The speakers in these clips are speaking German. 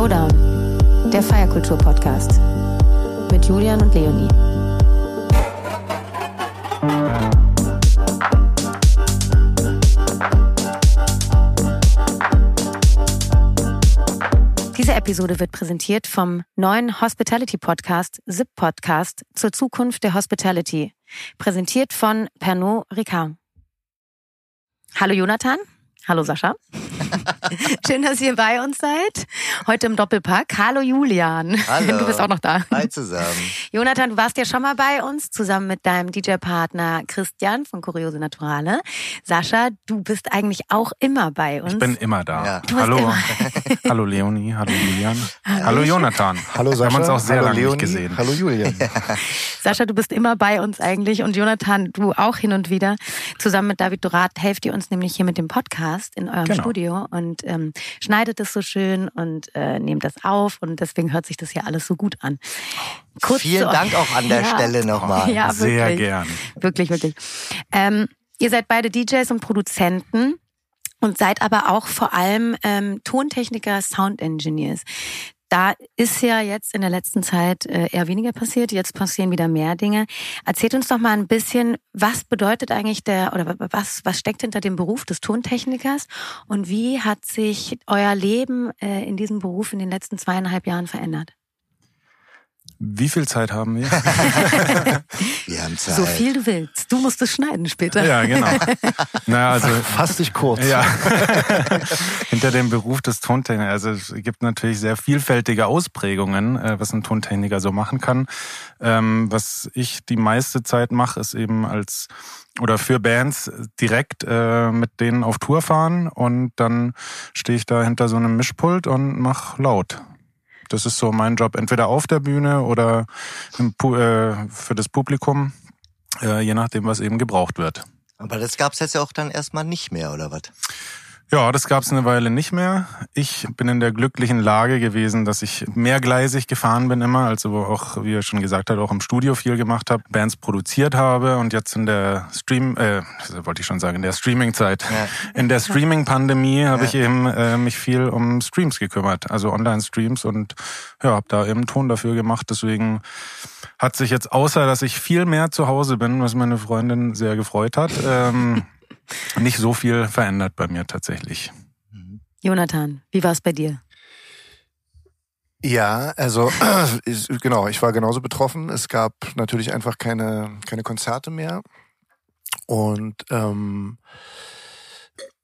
Showdown, der Feierkultur-Podcast mit Julian und Leonie. Diese Episode wird präsentiert vom neuen Hospitality Podcast, Zip Podcast zur Zukunft der Hospitality. Präsentiert von Pernod Ricard. Hallo Jonathan. Hallo Sascha. Schön, dass ihr bei uns seid. Heute im Doppelpack. Hallo Julian. Hallo. Du bist auch noch da. Hi zusammen. Jonathan, du warst ja schon mal bei uns, zusammen mit deinem DJ-Partner Christian von Kuriose Naturale. Sascha, du bist eigentlich auch immer bei uns. Ich bin immer da. Ja. Hallo. immer- hallo Leonie, hallo Julian. Hallo Jonathan. Hallo Sascha. Wir haben uns auch sehr Hallo lange Leonie. nicht gesehen. Hallo Julian. Sascha, du bist immer bei uns eigentlich und Jonathan, du auch hin und wieder. Zusammen mit David Dorat helft ihr uns nämlich hier mit dem Podcast in eurem Genau. Studio und ähm, schneidet es so schön und äh, nehmt das auf und deswegen hört sich das hier alles so gut an. Kurz Vielen zu- Dank auch an der Ja. Stelle nochmal. Ja, sehr wirklich. gern. Wirklich, wirklich. Ähm, ihr seid beide DJs und Produzenten und seid aber auch vor allem ähm, Tontechniker, Sound Engineers. Da ist ja jetzt in der letzten Zeit äh, eher weniger passiert. Jetzt passieren wieder mehr Dinge. Erzählt uns doch mal ein bisschen, was bedeutet eigentlich der oder was was steckt hinter dem Beruf des Tontechnikers und wie hat sich euer Leben äh, in diesem Beruf in den letzten zweieinhalb Jahren verändert? Wie viel Zeit haben wir? Wir haben Zeit. So viel du willst. Du musst es schneiden später. ja, genau. Naja, also Fass dich kurz. ja. Hinter dem Beruf des Tontechnikers. Also es gibt natürlich sehr vielfältige Ausprägungen, äh, was ein Tontechniker so machen kann. Ähm, was ich die meiste Zeit mache, ist eben als oder für Bands direkt äh, mit denen auf Tour fahren und dann stehe ich da hinter so einem Mischpult und mach laut. Das ist so mein Job, entweder auf der Bühne oder Pu- äh, für das Publikum, äh, je nachdem, was eben gebraucht wird. Aber das gab's jetzt ja auch dann erstmal nicht mehr, oder was? Ja, das gab's eine Weile nicht mehr. Ich bin in der glücklichen Lage gewesen, dass ich mehrgleisig gefahren bin immer, also auch, wie er schon gesagt hat, auch im Studio viel gemacht habe, Bands produziert habe und jetzt in der Stream, äh, wollte ich schon sagen, in der Streaming-Zeit, Ja. in der Streaming-Pandemie habe Ja. ich eben äh, mich viel um Streams gekümmert, also Online-Streams und ja, habe da eben Ton dafür gemacht. Deswegen hat sich jetzt, außer dass ich viel mehr zu Hause bin, was meine Freundin sehr gefreut hat, ähm, nicht so viel verändert bei mir tatsächlich. Jonathan, wie war es bei dir? Ja, also genau, ich war genauso betroffen. Es gab natürlich einfach keine, keine Konzerte mehr. Und ähm,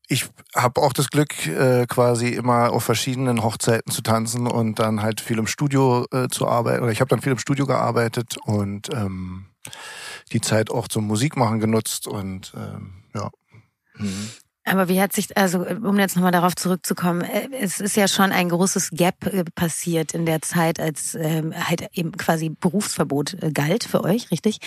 ich habe auch das Glück, äh, quasi immer auf verschiedenen Hochzeiten zu tanzen und dann halt viel im Studio äh, zu arbeiten. Oder ich habe dann viel im Studio gearbeitet und ähm, die Zeit auch zum Musikmachen genutzt und ähm. Mhm. Aber wie hat sich, also um jetzt nochmal darauf zurückzukommen, äh, es ist ja schon ein großes Gap äh, passiert in der Zeit, als ähm, halt eben quasi Berufsverbot äh, galt für euch, richtig?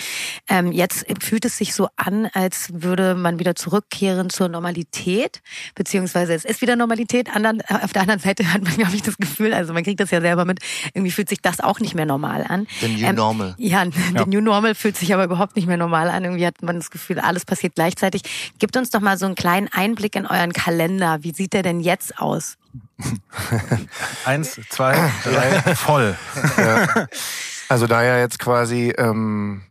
Ähm, jetzt fühlt es sich so an, als würde man wieder zurückkehren zur Normalität, beziehungsweise es ist wieder Normalität. Andern, äh, auf der anderen Seite hat man, glaube ich, das Gefühl, also man kriegt das ja selber mit, irgendwie fühlt sich das auch nicht mehr normal an. The new Ähm, normal. Ja, Ja. der New Normal fühlt sich aber überhaupt nicht mehr normal an. Irgendwie hat man das Gefühl, alles passiert gleichzeitig. Gibt uns doch mal so einen kleinen Einblick in euren Kalender. Wie sieht der denn jetzt aus? Eins, zwei, drei, voll. Also da ja jetzt quasi ähm,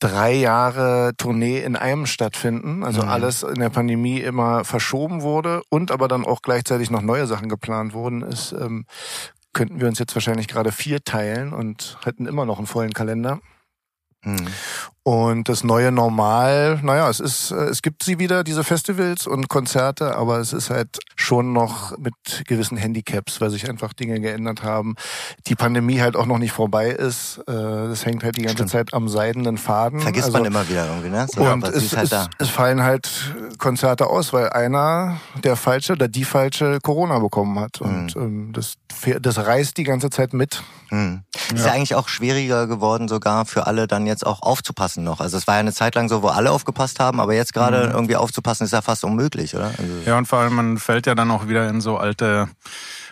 drei Jahre Tournee in einem stattfinden, also Mhm. alles in der Pandemie immer verschoben wurde und aber dann auch gleichzeitig noch neue Sachen geplant wurden, ist, ähm, könnten wir uns jetzt wahrscheinlich gerade vier teilen und hätten immer noch einen vollen Kalender. Mhm. Und das neue Normal, naja, es ist, äh, es gibt sie wieder, diese Festivals und Konzerte, aber es ist halt schon noch mit gewissen Handicaps, weil sich einfach Dinge geändert haben. Die Pandemie halt auch noch nicht vorbei ist. Äh, Das hängt halt die ganze Stimmt. Zeit am seidenen Faden. Vergisst Also- man immer wieder irgendwie, ne? So, und es, ist halt da. es fallen halt Konzerte aus, weil einer der falsche oder die falsche Corona bekommen hat. Und ähm, das, das reißt die ganze Zeit mit. Mhm. Ist ja eigentlich auch schwieriger geworden, sogar für alle dann jetzt auch aufzupassen noch. Also es war ja eine Zeit lang so, wo alle aufgepasst haben, aber jetzt gerade irgendwie aufzupassen ist ja fast unmöglich, oder? Also, Ja, und vor allem, man fällt ja dann auch wieder in so alte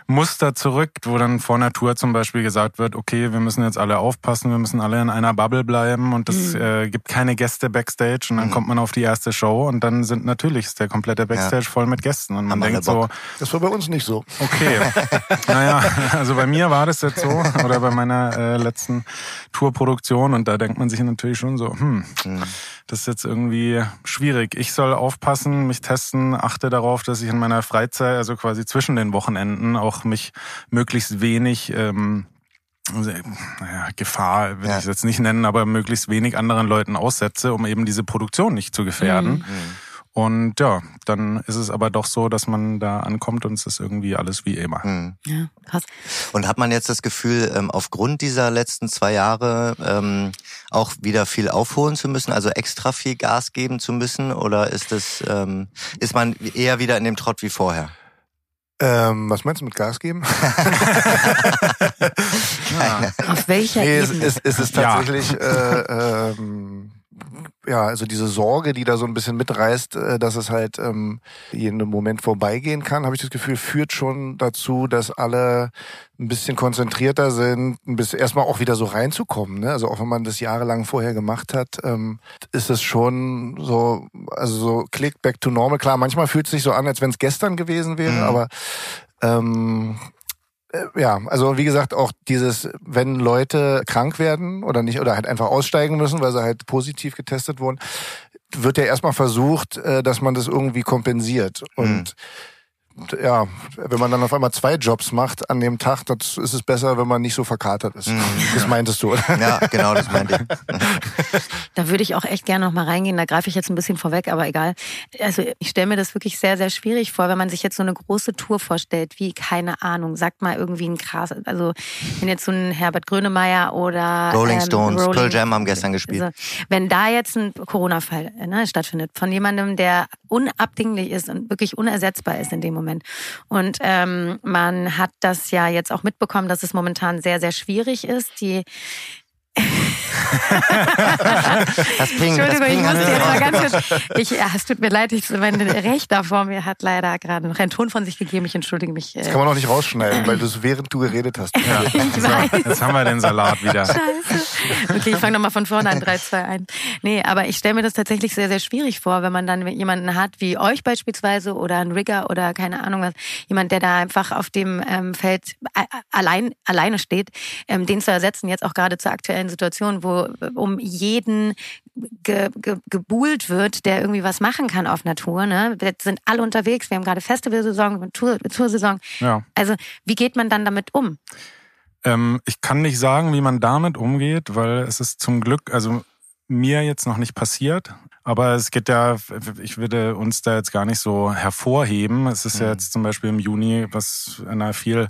Muster zurück, wo dann vor Natur zum Beispiel gesagt wird, okay, wir müssen jetzt alle aufpassen, wir müssen alle in einer Bubble bleiben und es mhm. äh, gibt keine Gäste backstage und dann mhm. kommt man auf die erste Show und dann sind natürlich ist der komplette Backstage ja. voll mit Gästen und man Haben denkt so, das war bei uns nicht so. Okay, naja, also bei mir war das jetzt so oder bei meiner äh, letzten Tourproduktion und da denkt man sich natürlich schon so, hm, mhm. Das ist jetzt irgendwie schwierig. Ich soll aufpassen, mich testen, achte darauf, dass ich in meiner Freizeit, also quasi zwischen den Wochenenden, auch mich möglichst wenig ähm, naja, Gefahr will ja. ich es jetzt nicht nennen, aber möglichst wenig anderen Leuten aussetze, um eben diese Produktion nicht zu gefährden. Mhm. Und ja, dann ist es aber doch so, dass man da ankommt und es ist irgendwie alles wie immer. Mhm. Ja, krass. Und hat man jetzt das Gefühl, ähm, aufgrund dieser letzten zwei Jahre ähm, auch wieder viel aufholen zu müssen, also extra viel Gas geben zu müssen? Oder ist das, ähm, ist man eher wieder in dem Trott wie vorher? Ähm, was meinst du mit Gas geben? Keine. Auf welcher nee, Ebene? Es, es, es ist tatsächlich ja. äh, ähm, ja, also diese Sorge, die da so ein bisschen mitreißt, äh, dass es halt ähm, jeden Moment vorbeigehen kann, habe ich das Gefühl, führt schon dazu, dass alle ein bisschen konzentrierter sind, ein bisschen erstmal auch wieder so reinzukommen. Ne? Also auch wenn man das jahrelang vorher gemacht hat, ähm, ist es schon so, also so click back to normal. Klar, manchmal fühlt es sich so an, als wenn es gestern gewesen wäre, mhm. aber ähm, äh, ja, also wie gesagt, auch dieses, wenn Leute krank werden oder nicht, oder halt einfach aussteigen müssen, weil sie halt positiv getestet wurden, wird ja erstmal versucht, äh, dass man das irgendwie kompensiert. Und mhm ja, wenn man dann auf einmal zwei Jobs macht an dem Tag, das ist es besser, wenn man nicht so verkatert ist. Mhm. Das meintest du, oder? Ja, genau, das meinte ich. Da würde ich auch echt gerne noch mal reingehen. Da greife ich jetzt ein bisschen vorweg, aber egal. Also ich stelle mir das wirklich sehr, sehr schwierig vor, wenn man sich jetzt so eine große Tour vorstellt, wie, keine Ahnung, sagt mal irgendwie ein krass, also wenn jetzt so ein Herbert Grönemeyer oder Rolling ähm, Stones, Rolling, Pearl Jam haben gestern gespielt. Also, wenn da jetzt ein Corona-Fall ne, stattfindet, von jemandem, der unabdinglich ist und wirklich unersetzbar ist in dem Moment, Moment. Und ähm, man hat das ja jetzt auch mitbekommen, dass es momentan sehr, sehr schwierig ist. Die das Ping, Entschuldigung, das Ping ich musste jetzt mal ganz kurz. Ich, ja, es tut mir leid, ich, mein Rechter vor mir hat leider gerade noch einen Ton von sich gegeben. Ich entschuldige mich. Das kann man auch nicht rausschneiden, weil du es während du geredet hast. Ja. So, jetzt haben wir den Salat wieder. Scheiße. Okay, ich fange nochmal von vorne an. 3, 2, 1. Nee, aber ich stelle mir das tatsächlich sehr, sehr schwierig vor, wenn man dann jemanden hat, wie euch beispielsweise oder ein Rigger oder keine Ahnung was, jemand, der da einfach auf dem ähm, Feld allein, alleine steht, ähm, den zu ersetzen, jetzt auch gerade zur aktuellen aktuellen Situation, wo um jeden ge, ge, gebuhlt wird, der irgendwie was machen kann auf Natur. Ne? Wir sind alle unterwegs, wir haben gerade Festivalsaison, Tour, Toursaison. Ja. Also wie geht man dann damit um? Ähm, ich kann nicht sagen, wie man damit umgeht, weil es ist zum Glück, also mir jetzt noch nicht passiert. Aber es geht ja, ich würde uns da jetzt gar nicht so hervorheben. Es ist mhm. ja jetzt zum Beispiel im Juni, was einer viel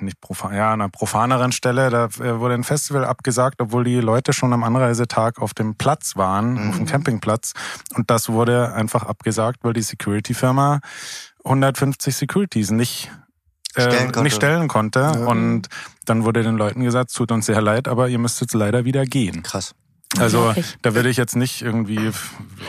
nicht profan, ja, an einer profaneren Stelle, da äh, wurde ein Festival abgesagt, obwohl die Leute schon am Anreisetag auf dem Platz waren, mhm. auf dem Campingplatz. Und das wurde einfach abgesagt, weil die Security-Firma 150 Securities nicht äh, stellen konnte. nicht stellen konnte. Ja. Und dann wurde den Leuten gesagt, tut uns sehr leid, aber ihr müsst jetzt leider wieder gehen. Krass. Also da würde ich jetzt nicht irgendwie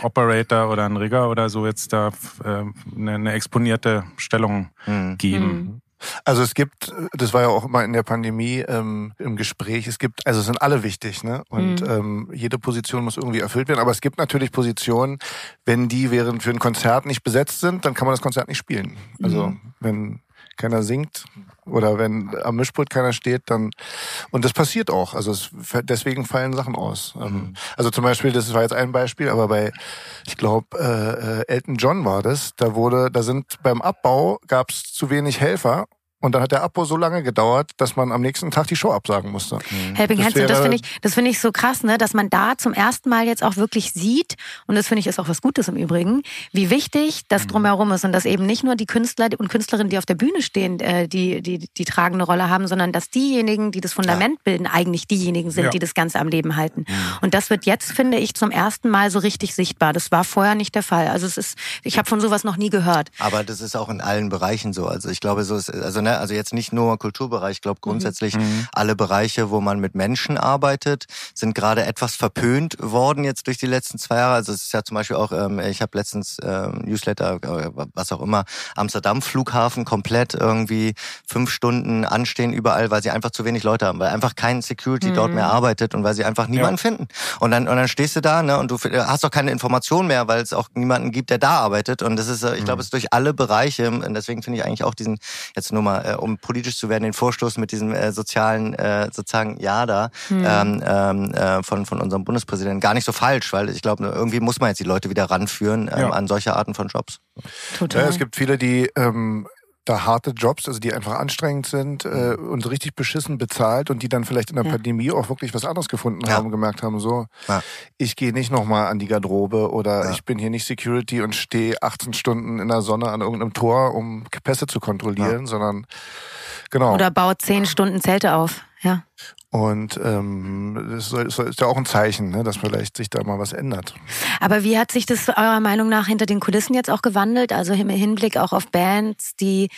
Operator oder ein Rigger oder so jetzt da äh, eine, eine exponierte Stellung mhm. geben. Mhm. Also es gibt, das war ja auch immer in der Pandemie ähm, im Gespräch, es gibt, also es sind alle wichtig, ne? Und mhm. ähm, jede Position muss irgendwie erfüllt werden. Aber es gibt natürlich Positionen, wenn die während für ein Konzert nicht besetzt sind, dann kann man das Konzert nicht spielen. Also mhm. wenn keiner singt oder wenn am Mischpult keiner steht, dann und das passiert auch. Also es, deswegen fallen Sachen aus. Ähm, mhm. Also zum Beispiel, das war jetzt ein Beispiel, aber bei, ich glaube, äh, äh, Elton John war das. Da wurde, da sind beim Abbau gab es zu wenig Helfer und dann hat der Abbau so lange gedauert, dass man am nächsten Tag die Show absagen musste. Mhm. Helping Hands, das, das finde ich, das finde ich so krass, ne, dass man da zum ersten Mal jetzt auch wirklich sieht, und das finde ich ist auch was Gutes im Übrigen, wie wichtig das mhm. drumherum ist und dass eben nicht nur die Künstler und Künstlerinnen, die auf der Bühne stehen, äh, die, die, die tragende Rolle haben, sondern dass diejenigen, die das Fundament ja. bilden, eigentlich diejenigen sind, ja. die das Ganze am Leben halten. Mhm. Und das wird jetzt, finde ich, zum ersten Mal so richtig sichtbar. Das war vorher nicht der Fall. Also es ist, ich habe von sowas noch nie gehört. Aber das ist auch in allen Bereichen so. Also ich glaube, so ist, also ne, also jetzt nicht nur Kulturbereich, ich glaube grundsätzlich mhm. alle Bereiche, wo man mit Menschen arbeitet, sind gerade etwas verpönt worden jetzt durch die letzten zwei Jahre. Also es ist ja zum Beispiel auch, ähm, ich habe letztens ähm, Newsletter, äh, was auch immer, Amsterdam Flughafen komplett irgendwie fünf Stunden anstehen überall, weil sie einfach zu wenig Leute haben, weil einfach kein Security mhm. dort mehr arbeitet und weil sie einfach niemanden ja. finden. Und dann und dann stehst du da, ne, und du hast doch keine Information mehr, weil es auch niemanden gibt, der da arbeitet. Und das ist, äh, ich glaube, mhm. es ist durch alle Bereiche. Und deswegen finde ich eigentlich auch diesen jetzt nur mal, äh, um politisch zu werden, den Vorstoß mit diesem äh, sozialen äh, sozusagen Ja da mhm. ähm, ähm, äh, von von unserem Bundespräsidenten gar nicht so falsch, weil ich glaube, irgendwie muss man jetzt die Leute wieder ranführen ähm, ja. an solche Arten von Jobs. Total. Ja, es gibt viele, die ähm, da harte Jobs, also die einfach anstrengend sind äh, mhm. und richtig beschissen bezahlt und die dann vielleicht in der ja. Pandemie auch wirklich was anderes gefunden ja. haben und gemerkt haben, so, ja. ich gehe nicht nochmal an die Garderobe oder ich bin hier nicht Security und stehe 18 Stunden in der Sonne an irgendeinem Tor, um Pässe zu kontrollieren, sondern genau. Oder baut 10 Stunden Zelte auf, ja. Und ähm, das ist ja auch ein Zeichen, ne, dass vielleicht sich da mal was ändert. Aber wie hat sich das eurer Meinung nach hinter den Kulissen jetzt auch gewandelt? Also im Hinblick auch auf Bands, die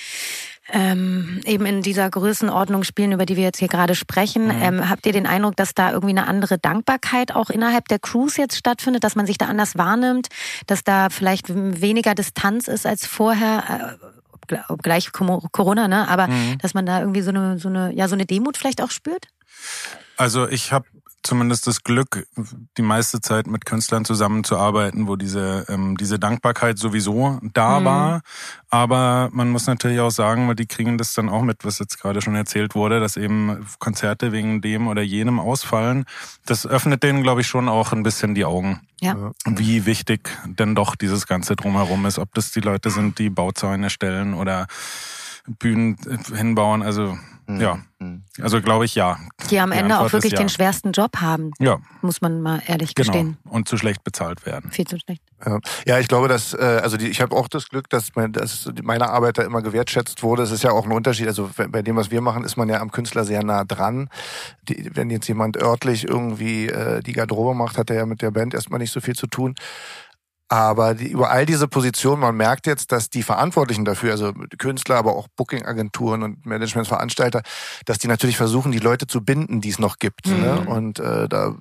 ähm, eben in dieser Größenordnung spielen, über die wir jetzt hier gerade sprechen. Mhm. Ähm, habt ihr den Eindruck, dass da irgendwie eine andere Dankbarkeit auch innerhalb der Crews jetzt stattfindet, dass man sich da anders wahrnimmt, dass da vielleicht weniger Distanz ist als vorher? Gleich Corona, ne? Aber mhm. dass man da irgendwie so eine, so eine, ja, so eine Demut vielleicht auch spürt? Also ich habe zumindest das Glück, die meiste Zeit mit Künstlern zusammenzuarbeiten, wo diese, ähm, diese Dankbarkeit sowieso da mhm. war. Aber man muss natürlich auch sagen, weil die kriegen das dann auch mit, was jetzt gerade schon erzählt wurde, dass eben Konzerte wegen dem oder jenem ausfallen. Das öffnet denen, glaube ich, schon auch ein bisschen die Augen. Ja. Wie wichtig denn doch dieses Ganze drumherum ist. Ob das die Leute sind, die Bauzäune stellen oder Bühnen hinbauen. Also Mhm. Ja, mhm. also glaube ich ja. Die am die Ende auch wirklich ja. den schwersten Job haben. Ja. Muss man mal ehrlich genau. gestehen. Und zu schlecht bezahlt werden. Viel zu schlecht. Ja, ich glaube, dass, äh, also die, ich habe auch das Glück, dass, mein, dass meine Arbeit da immer gewertschätzt wurde. Es ist ja auch ein Unterschied. Also bei dem, was wir machen, ist man ja am Künstler sehr nah dran. Die, wenn jetzt jemand örtlich irgendwie äh, die Garderobe macht, hat er ja mit der Band erstmal nicht so viel zu tun. Aber die, über all diese Positionen, man merkt jetzt, dass die Verantwortlichen dafür, also Künstler, aber auch Booking-Agenturen und Managementsveranstalter, dass die natürlich versuchen, die Leute zu binden, die es noch gibt. Ne? Mhm. Ne? Und äh, da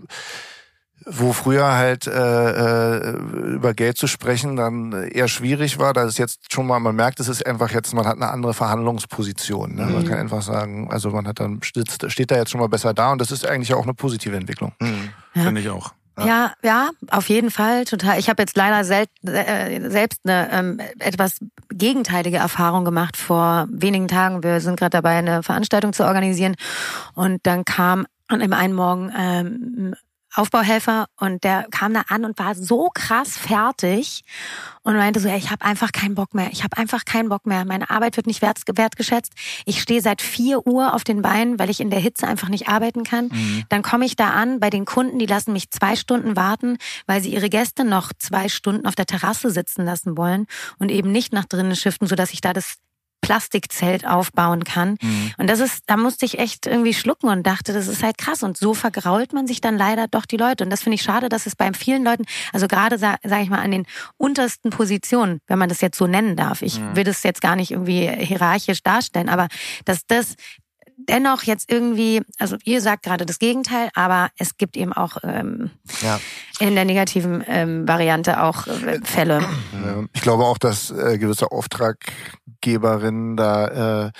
wo früher halt äh, äh, über Geld zu sprechen dann eher schwierig war, da ist jetzt schon mal, man merkt, es ist einfach jetzt, man hat eine andere Verhandlungsposition. Ne? Mhm. Man kann einfach sagen, also man hat dann steht, steht da jetzt schon mal besser da und das ist eigentlich auch eine positive Entwicklung. Mhm. Ja. Finde ich auch. Ja, ja, auf jeden Fall total. Ich habe jetzt leider sel äh, selbst eine ähm, etwas gegenteilige Erfahrung gemacht vor wenigen Tagen. Wir sind gerade dabei, eine Veranstaltung zu organisieren und dann kam an einem einen Morgen ähm, Aufbauhelfer und der kam da an und war so krass fertig und meinte so, hey, ich habe einfach keinen Bock mehr. Ich habe einfach keinen Bock mehr. Meine Arbeit wird nicht wert, wertgeschätzt. Ich stehe seit vier Uhr auf den Beinen, weil ich in der Hitze einfach nicht arbeiten kann. Mhm. Dann komme ich da an bei den Kunden, die lassen mich zwei Stunden warten, weil sie ihre Gäste noch zwei Stunden auf der Terrasse sitzen lassen wollen und eben nicht nach drinnen shiften, sodass ich da das Plastikzelt aufbauen kann. Mhm. Und das ist, da musste ich echt irgendwie schlucken und dachte, das ist halt krass. Und so vergrault man sich dann leider doch die Leute. Und das finde ich schade, dass es bei vielen Leuten, also gerade sage sag ich mal an den untersten Positionen, wenn man das jetzt so nennen darf. Ich mhm. will das jetzt gar nicht irgendwie hierarchisch darstellen, aber dass das dennoch jetzt irgendwie, also ihr sagt gerade das Gegenteil, aber es gibt eben auch ähm, ja. in der negativen ähm, Variante auch äh, Fälle. Ich glaube auch, dass äh, gewisse Auftraggeberinnen da äh,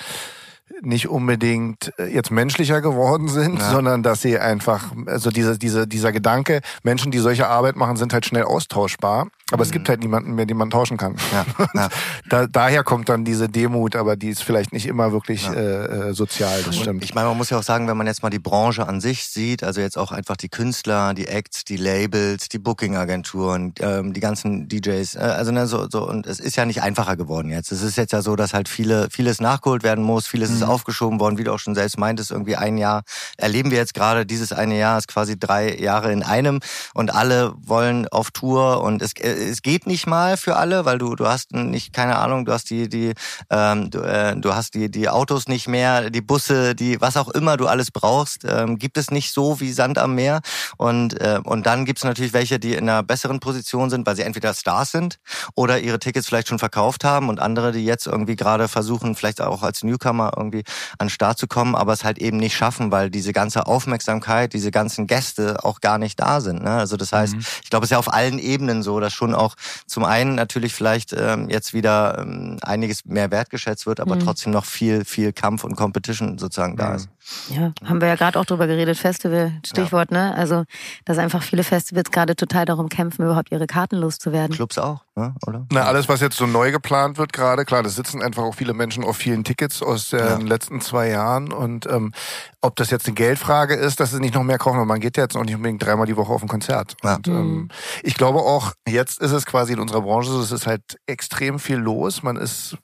nicht unbedingt äh, jetzt menschlicher geworden sind, ja. sondern dass sie einfach, also diese, diese, dieser Gedanke, Menschen, die solche Arbeit machen, sind halt schnell austauschbar. Aber mhm. es gibt halt niemanden mehr, den man tauschen kann. Ja. ja. Da, daher kommt dann diese Demut, aber die ist vielleicht nicht immer wirklich äh, äh sozial, das stimmt. Ich meine, man muss ja auch sagen, wenn man jetzt mal die Branche an sich sieht, also jetzt auch einfach die Künstler, die Acts, die Labels, die Booking-Agenturen, ähm, die ganzen DJs, äh, also ne, so, so, und es ist ja nicht einfacher geworden jetzt. Es ist jetzt ja so, dass halt viele, vieles nachgeholt werden muss, vieles mhm. Ist mhm. aufgeschoben worden, wie du auch schon selbst meintest, irgendwie ein Jahr erleben wir jetzt gerade, dieses eine Jahr ist quasi drei Jahre in einem und alle wollen auf Tour und es, äh, es geht nicht mal für alle, weil du, du hast nicht, keine Ahnung, du hast die, die, ähm, du, äh, du hast die, die Autos nicht mehr, die Busse, die, was auch immer du alles brauchst, ähm, gibt es nicht so wie Sand am Meer und, äh, und dann gibt es natürlich welche, die in einer besseren Position sind, weil sie entweder Stars sind oder ihre Tickets vielleicht schon verkauft haben und andere, die jetzt irgendwie gerade versuchen, vielleicht auch als Newcomer irgendwie an den Start zu kommen, aber es halt eben nicht schaffen, weil diese ganze Aufmerksamkeit, diese ganzen Gäste auch gar nicht da sind. Ne? Also das heißt, mhm. ich glaube, es ist ja auf allen Ebenen so, dass schon auch zum einen natürlich vielleicht ähm, jetzt wieder ähm, einiges mehr wertgeschätzt wird, aber mhm. trotzdem noch viel, viel Kampf und Competition sozusagen da ist. Ja, haben wir ja gerade auch drüber geredet, Festival, Stichwort, ja. ne? Also, dass einfach viele Festivals gerade total darum kämpfen, überhaupt ihre Karten loszuwerden. Clubs auch, ne? oder? Na, alles, was jetzt so neu geplant wird gerade, klar, da sitzen einfach auch viele Menschen auf vielen Tickets aus den ja. letzten zwei Jahren und ähm, ob das jetzt eine Geldfrage ist, dass sie nicht noch mehr kaufen, weil man geht ja jetzt auch nicht unbedingt dreimal die Woche auf ein Konzert. Ja. Und, ähm, mhm. ich glaube auch, jetzt ist es quasi in unserer Branche so, es ist halt extrem viel los, man ist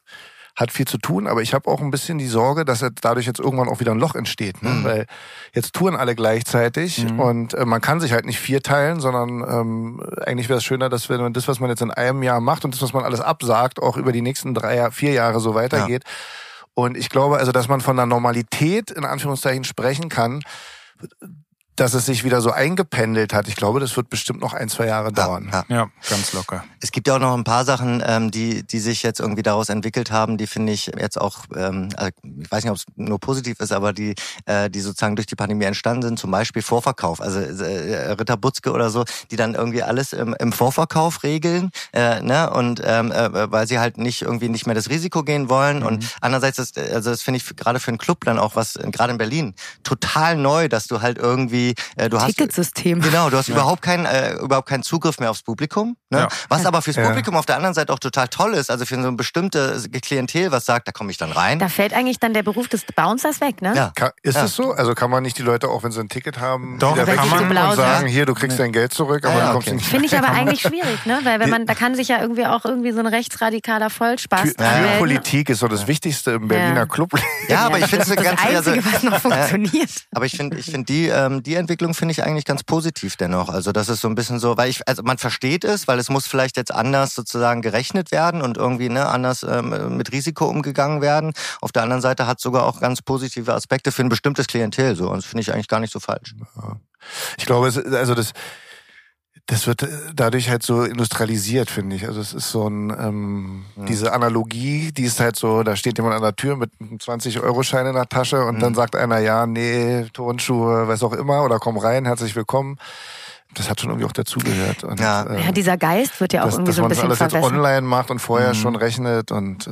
hat viel zu tun, aber ich habe auch ein bisschen die Sorge, dass dadurch jetzt irgendwann auch wieder ein Loch entsteht, ne? Mhm. weil jetzt touren alle gleichzeitig mhm. und äh, man kann sich halt nicht vier teilen, sondern ähm, eigentlich wäre es schöner, dass wenn man das, was man jetzt in einem Jahr macht und das, was man alles absagt, auch über die nächsten drei, vier Jahre so weitergeht. Ja. Und ich glaube also, dass man von der Normalität in Anführungszeichen sprechen kann, dass es sich wieder so eingependelt hat. Ich glaube, das wird bestimmt noch ein, zwei Jahre dauern. Ja, ja. ja ganz locker. Es gibt ja auch noch ein paar Sachen, ähm, die, die sich jetzt irgendwie daraus entwickelt haben, die finde ich jetzt auch, ähm, also ich weiß nicht, ob es nur positiv ist, aber die, äh, die sozusagen durch die Pandemie entstanden sind, zum Beispiel Vorverkauf. Also äh, Ritter Butzke oder so, die dann irgendwie alles im, im Vorverkauf regeln, äh, ne? Und ähm, äh, weil sie halt nicht irgendwie nicht mehr das Risiko gehen wollen. Mhm. Und andererseits, ist, also das finde ich gerade für einen Club dann auch was, gerade in Berlin, total neu, dass du halt irgendwie irgendwie, äh, du hast Ticketsystem. Genau, du hast ja. überhaupt keinen äh, überhaupt keinen Zugriff mehr aufs Publikum. Ne? Ja. Was aber fürs Publikum auf der anderen Seite auch total toll ist, also für so ein bestimmtes Klientel, was sagt, da komme ich dann rein. Da fällt eigentlich dann der Beruf des Bouncers weg, ne? Ja. Kann, ist es so? Also kann man nicht die Leute auch, wenn sie ein Ticket haben, Doch, wieder kann man und sagen, hier, du kriegst dein Geld zurück, aber ja, du kommst okay. nicht Finde ich aber eigentlich schwierig, ne? Weil wenn man, da kann sich ja irgendwie auch irgendwie so ein rechtsradikaler Vollspaß Tür, Politik ist so das Wichtigste im Berliner Club. Ja, aber ich finde es ganz Einzige, also, was noch funktioniert. Aber ich finde, ich finde die, ähm, die Entwicklung finde ich eigentlich ganz positiv dennoch. Also das ist so ein bisschen so, weil ich, also man versteht es, weil es muss vielleicht jetzt anders sozusagen gerechnet werden und irgendwie ne, anders ähm, mit Risiko umgegangen werden. Auf der anderen Seite hat sogar auch ganz positive Aspekte für ein bestimmtes Klientel so. Und das finde ich eigentlich gar nicht so falsch. Ich glaube, es, also das das wird äh, dadurch halt so industrialisiert, finde ich. Also es ist so ein ähm, ja. diese Analogie, die ist halt so, da steht jemand an der Tür mit einem 20-Euro-Schein in der Tasche und mhm. dann sagt einer, ja, nee, Turnschuhe, was auch immer, oder komm rein, herzlich willkommen das hat schon irgendwie auch dazugehört. Ja. Äh, ja, dieser Geist wird ja auch dass, irgendwie dass so ein bisschen alles jetzt online macht und vorher mhm. schon rechnet und äh,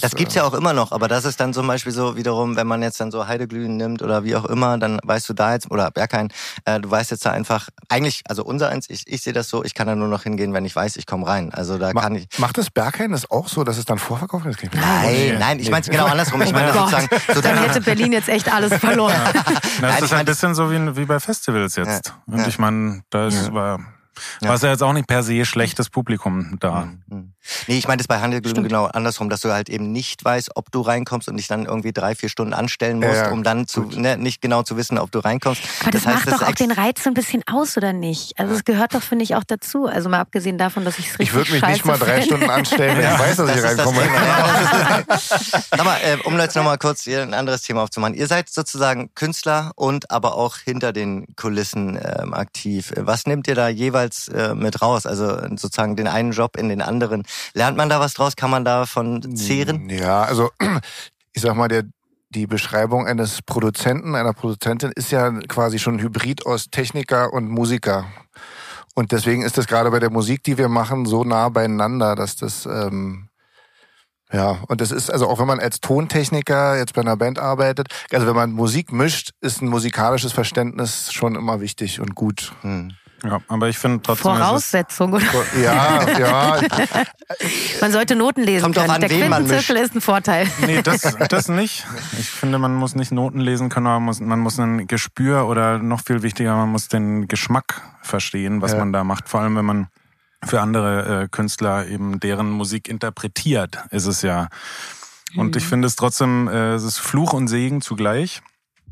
das gibt's ja auch immer noch, aber das ist dann zum Beispiel so wiederum, wenn man jetzt dann so Heideglühen nimmt oder wie auch immer, dann weißt du da jetzt oder Berghain, äh, du weißt jetzt da einfach eigentlich, also unser eins, ich, ich sehe das so, ich kann da nur noch hingehen, wenn ich weiß, ich komme rein. Also da Ma kann ich. Macht das Berghain das auch so, dass es dann vorverkauft ist? Nein, nein, ich meine genau andersrum. Ich meine oh sozusagen, so dann hätte Berlin jetzt echt alles verloren. Ja. Das nein, ist ein bisschen so wie, wie bei Festivals jetzt. Ja. Und ich meine, das war ja. War ja jetzt auch nicht per se schlechtes Publikum da. Mhm. Nee, ich meine das bei Handelglühen genau andersrum, dass du halt eben nicht weißt, ob du reinkommst und dich dann irgendwie drei, vier Stunden anstellen musst, ja, um dann zu, ne, nicht genau zu wissen, ob du reinkommst. Aber das, das heißt, macht das doch auch den Reiz so ein bisschen aus, oder nicht? Also es gehört doch, finde ich, auch dazu. Also mal abgesehen davon, dass ich es richtig Ich würde mich nicht mal drei Stunden anstellen, wenn ich weiß, dass das ich reinkomme. aber äh, um jetzt nochmal kurz hier ein anderes Thema aufzumachen. Ihr seid sozusagen Künstler und aber auch hinter den Kulissen ähm, aktiv. Was nehmt ihr da jeweils äh, mit raus? Also sozusagen den einen Job in den anderen. Lernt man da was draus? Kann man davon zehren? Ja, also ich sag mal, der, die Beschreibung eines Produzenten, einer Produzentin ist ja quasi schon ein Hybrid aus Techniker und Musiker. Und deswegen ist das gerade bei der Musik, die wir machen, so nah beieinander, dass das ähm, ja, und das ist also auch wenn man als Tontechniker jetzt bei einer Band arbeitet, also wenn man Musik mischt, ist ein musikalisches Verständnis schon immer wichtig und gut. Hm. Ja, aber ich finde trotzdem. Voraussetzung, oder? Ja, ja. Man sollte Noten lesen Kommt können. An, Der Quintenzirkel ist ein Vorteil. Nee, das, das nicht. Ich finde, man muss nicht Noten lesen können, aber man muss, man muss ein Gespür oder noch viel wichtiger, man muss den Geschmack verstehen, was ja. man da macht. Vor allem, wenn man für andere äh, Künstler eben deren Musik interpretiert, ist es ja Und ich finde es trotzdem, äh, es ist Fluch und Segen zugleich.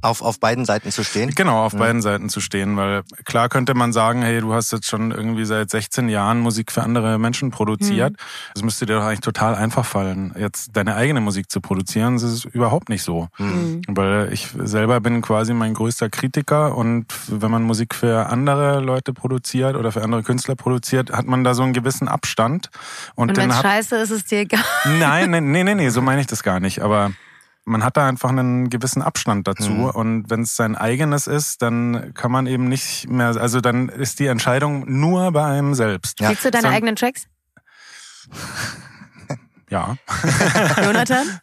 Auf, auf beiden Seiten zu stehen? Genau, auf beiden Seiten zu stehen, weil klar könnte man sagen, hey, du hast jetzt schon irgendwie seit 16 Jahren Musik für andere Menschen produziert. Es müsste dir doch eigentlich total einfach fallen, jetzt deine eigene Musik zu produzieren. Das ist überhaupt nicht so. Mhm. Weil ich selber bin quasi mein größter Kritiker und wenn man Musik für andere Leute produziert oder für andere Künstler produziert, hat man da so einen gewissen Abstand. Und, Und wenn hat scheiße ist, ist es dir egal. Nein, nee, nee, nee, nee, so meine ich das gar nicht. Aber man hat da einfach einen gewissen Abstand dazu. Mhm. Und wenn es sein eigenes ist, dann kann man eben nicht mehr, also dann ist die Entscheidung nur bei einem selbst. Ja. Spielst du deine So- eigenen Tracks, Ja. Jonathan?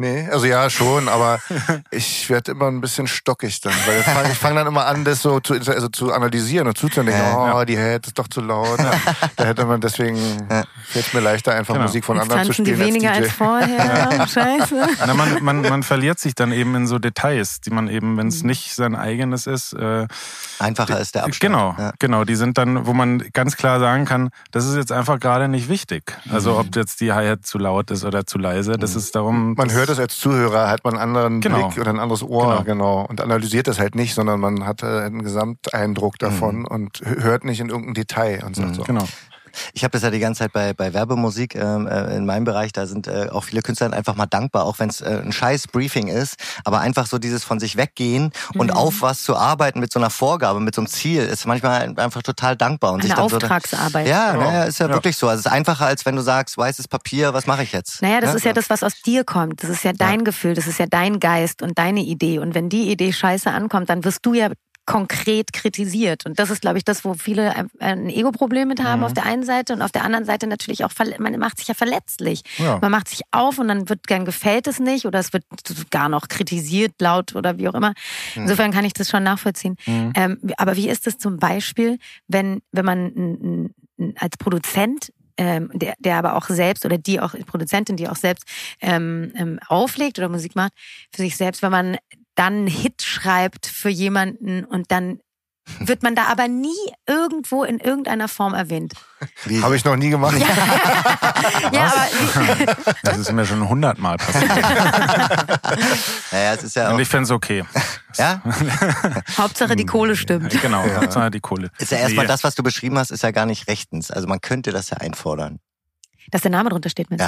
Nee, also ja schon, aber ich werde immer ein bisschen stockig dann, weil ich fange fang dann immer an, das so zu, also zu analysieren und zuzudenken, Ja. oh, die Head ist doch zu laut. Da hätte man deswegen, fällt es mir leichter, einfach Genau. Musik von Jetzt anderen zu tanzen die spielen weniger als DJ. als vorher. Scheiße. Na, man, man, man verliert sich dann eben in so Details, die man eben, wenn es nicht sein eigenes ist, äh, Einfacher ist der Abstand. Genau, Ja. genau. Die sind dann, wo man ganz klar sagen kann, das ist jetzt einfach gerade nicht wichtig. Also Mhm. ob jetzt die Hi-Hat zu laut ist oder zu leise, das ist darum. Man hört es als Zuhörer, hat man einen anderen Genau. Blick oder ein anderes Ohr, Genau. genau. Und analysiert das halt nicht, sondern man hat äh, einen Gesamteindruck davon und h- hört nicht in irgendein Detail und sagt so. Genau. Ich habe das ja die ganze Zeit bei, bei Werbemusik ähm, äh, in meinem Bereich, da sind äh, auch viele Künstler einfach mal dankbar, auch wenn es äh, ein scheiß Briefing ist, aber einfach so dieses von sich weggehen und Mhm. auf was zu arbeiten mit so einer Vorgabe, mit so einem Ziel, ist manchmal einfach total dankbar. Und sich Eine dann so, Auftragsarbeit. ja, Ja. naja, ist ja, Ja. wirklich so. Also es ist einfacher, als wenn du sagst, weißes Papier, was mache ich jetzt? Naja, das Ne? ist ja das, was aus dir kommt. Das ist ja dein Gefühl, das ist ja dein Geist und deine Idee. Und wenn die Idee scheiße ankommt, dann wirst du ja konkret kritisiert. Und das ist, glaube ich, das, wo viele ein- Ego-Problem mit haben Mhm. auf der einen Seite und auf der anderen Seite natürlich auch, man macht sich ja verletzlich. Ja. Man macht sich auf und dann wird gern gefällt es nicht oder es wird gar noch kritisiert, laut oder wie auch immer. Insofern kann ich das schon nachvollziehen. Mhm. Ähm, aber wie ist es zum Beispiel, wenn, wenn man als Produzent ähm, der, der aber auch selbst oder die auch Produzentin, die auch selbst ähm, ähm, auflegt oder Musik macht für sich selbst, wenn man dann einen Hit schreibt für jemanden und dann wird man da aber nie irgendwo in irgendeiner Form erwähnt. Habe ich noch nie gemacht. Ja, aber Das ist mir schon hundertmal passiert. naja, es ist ja auch, Und ich fände es okay. ja, Hauptsache die Kohle stimmt. Genau, Hauptsache die Kohle. ist ja erstmal das, was du beschrieben hast, ist ja gar nicht rechtens. Also man könnte das ja einfordern. Dass der Name drunter steht, meinst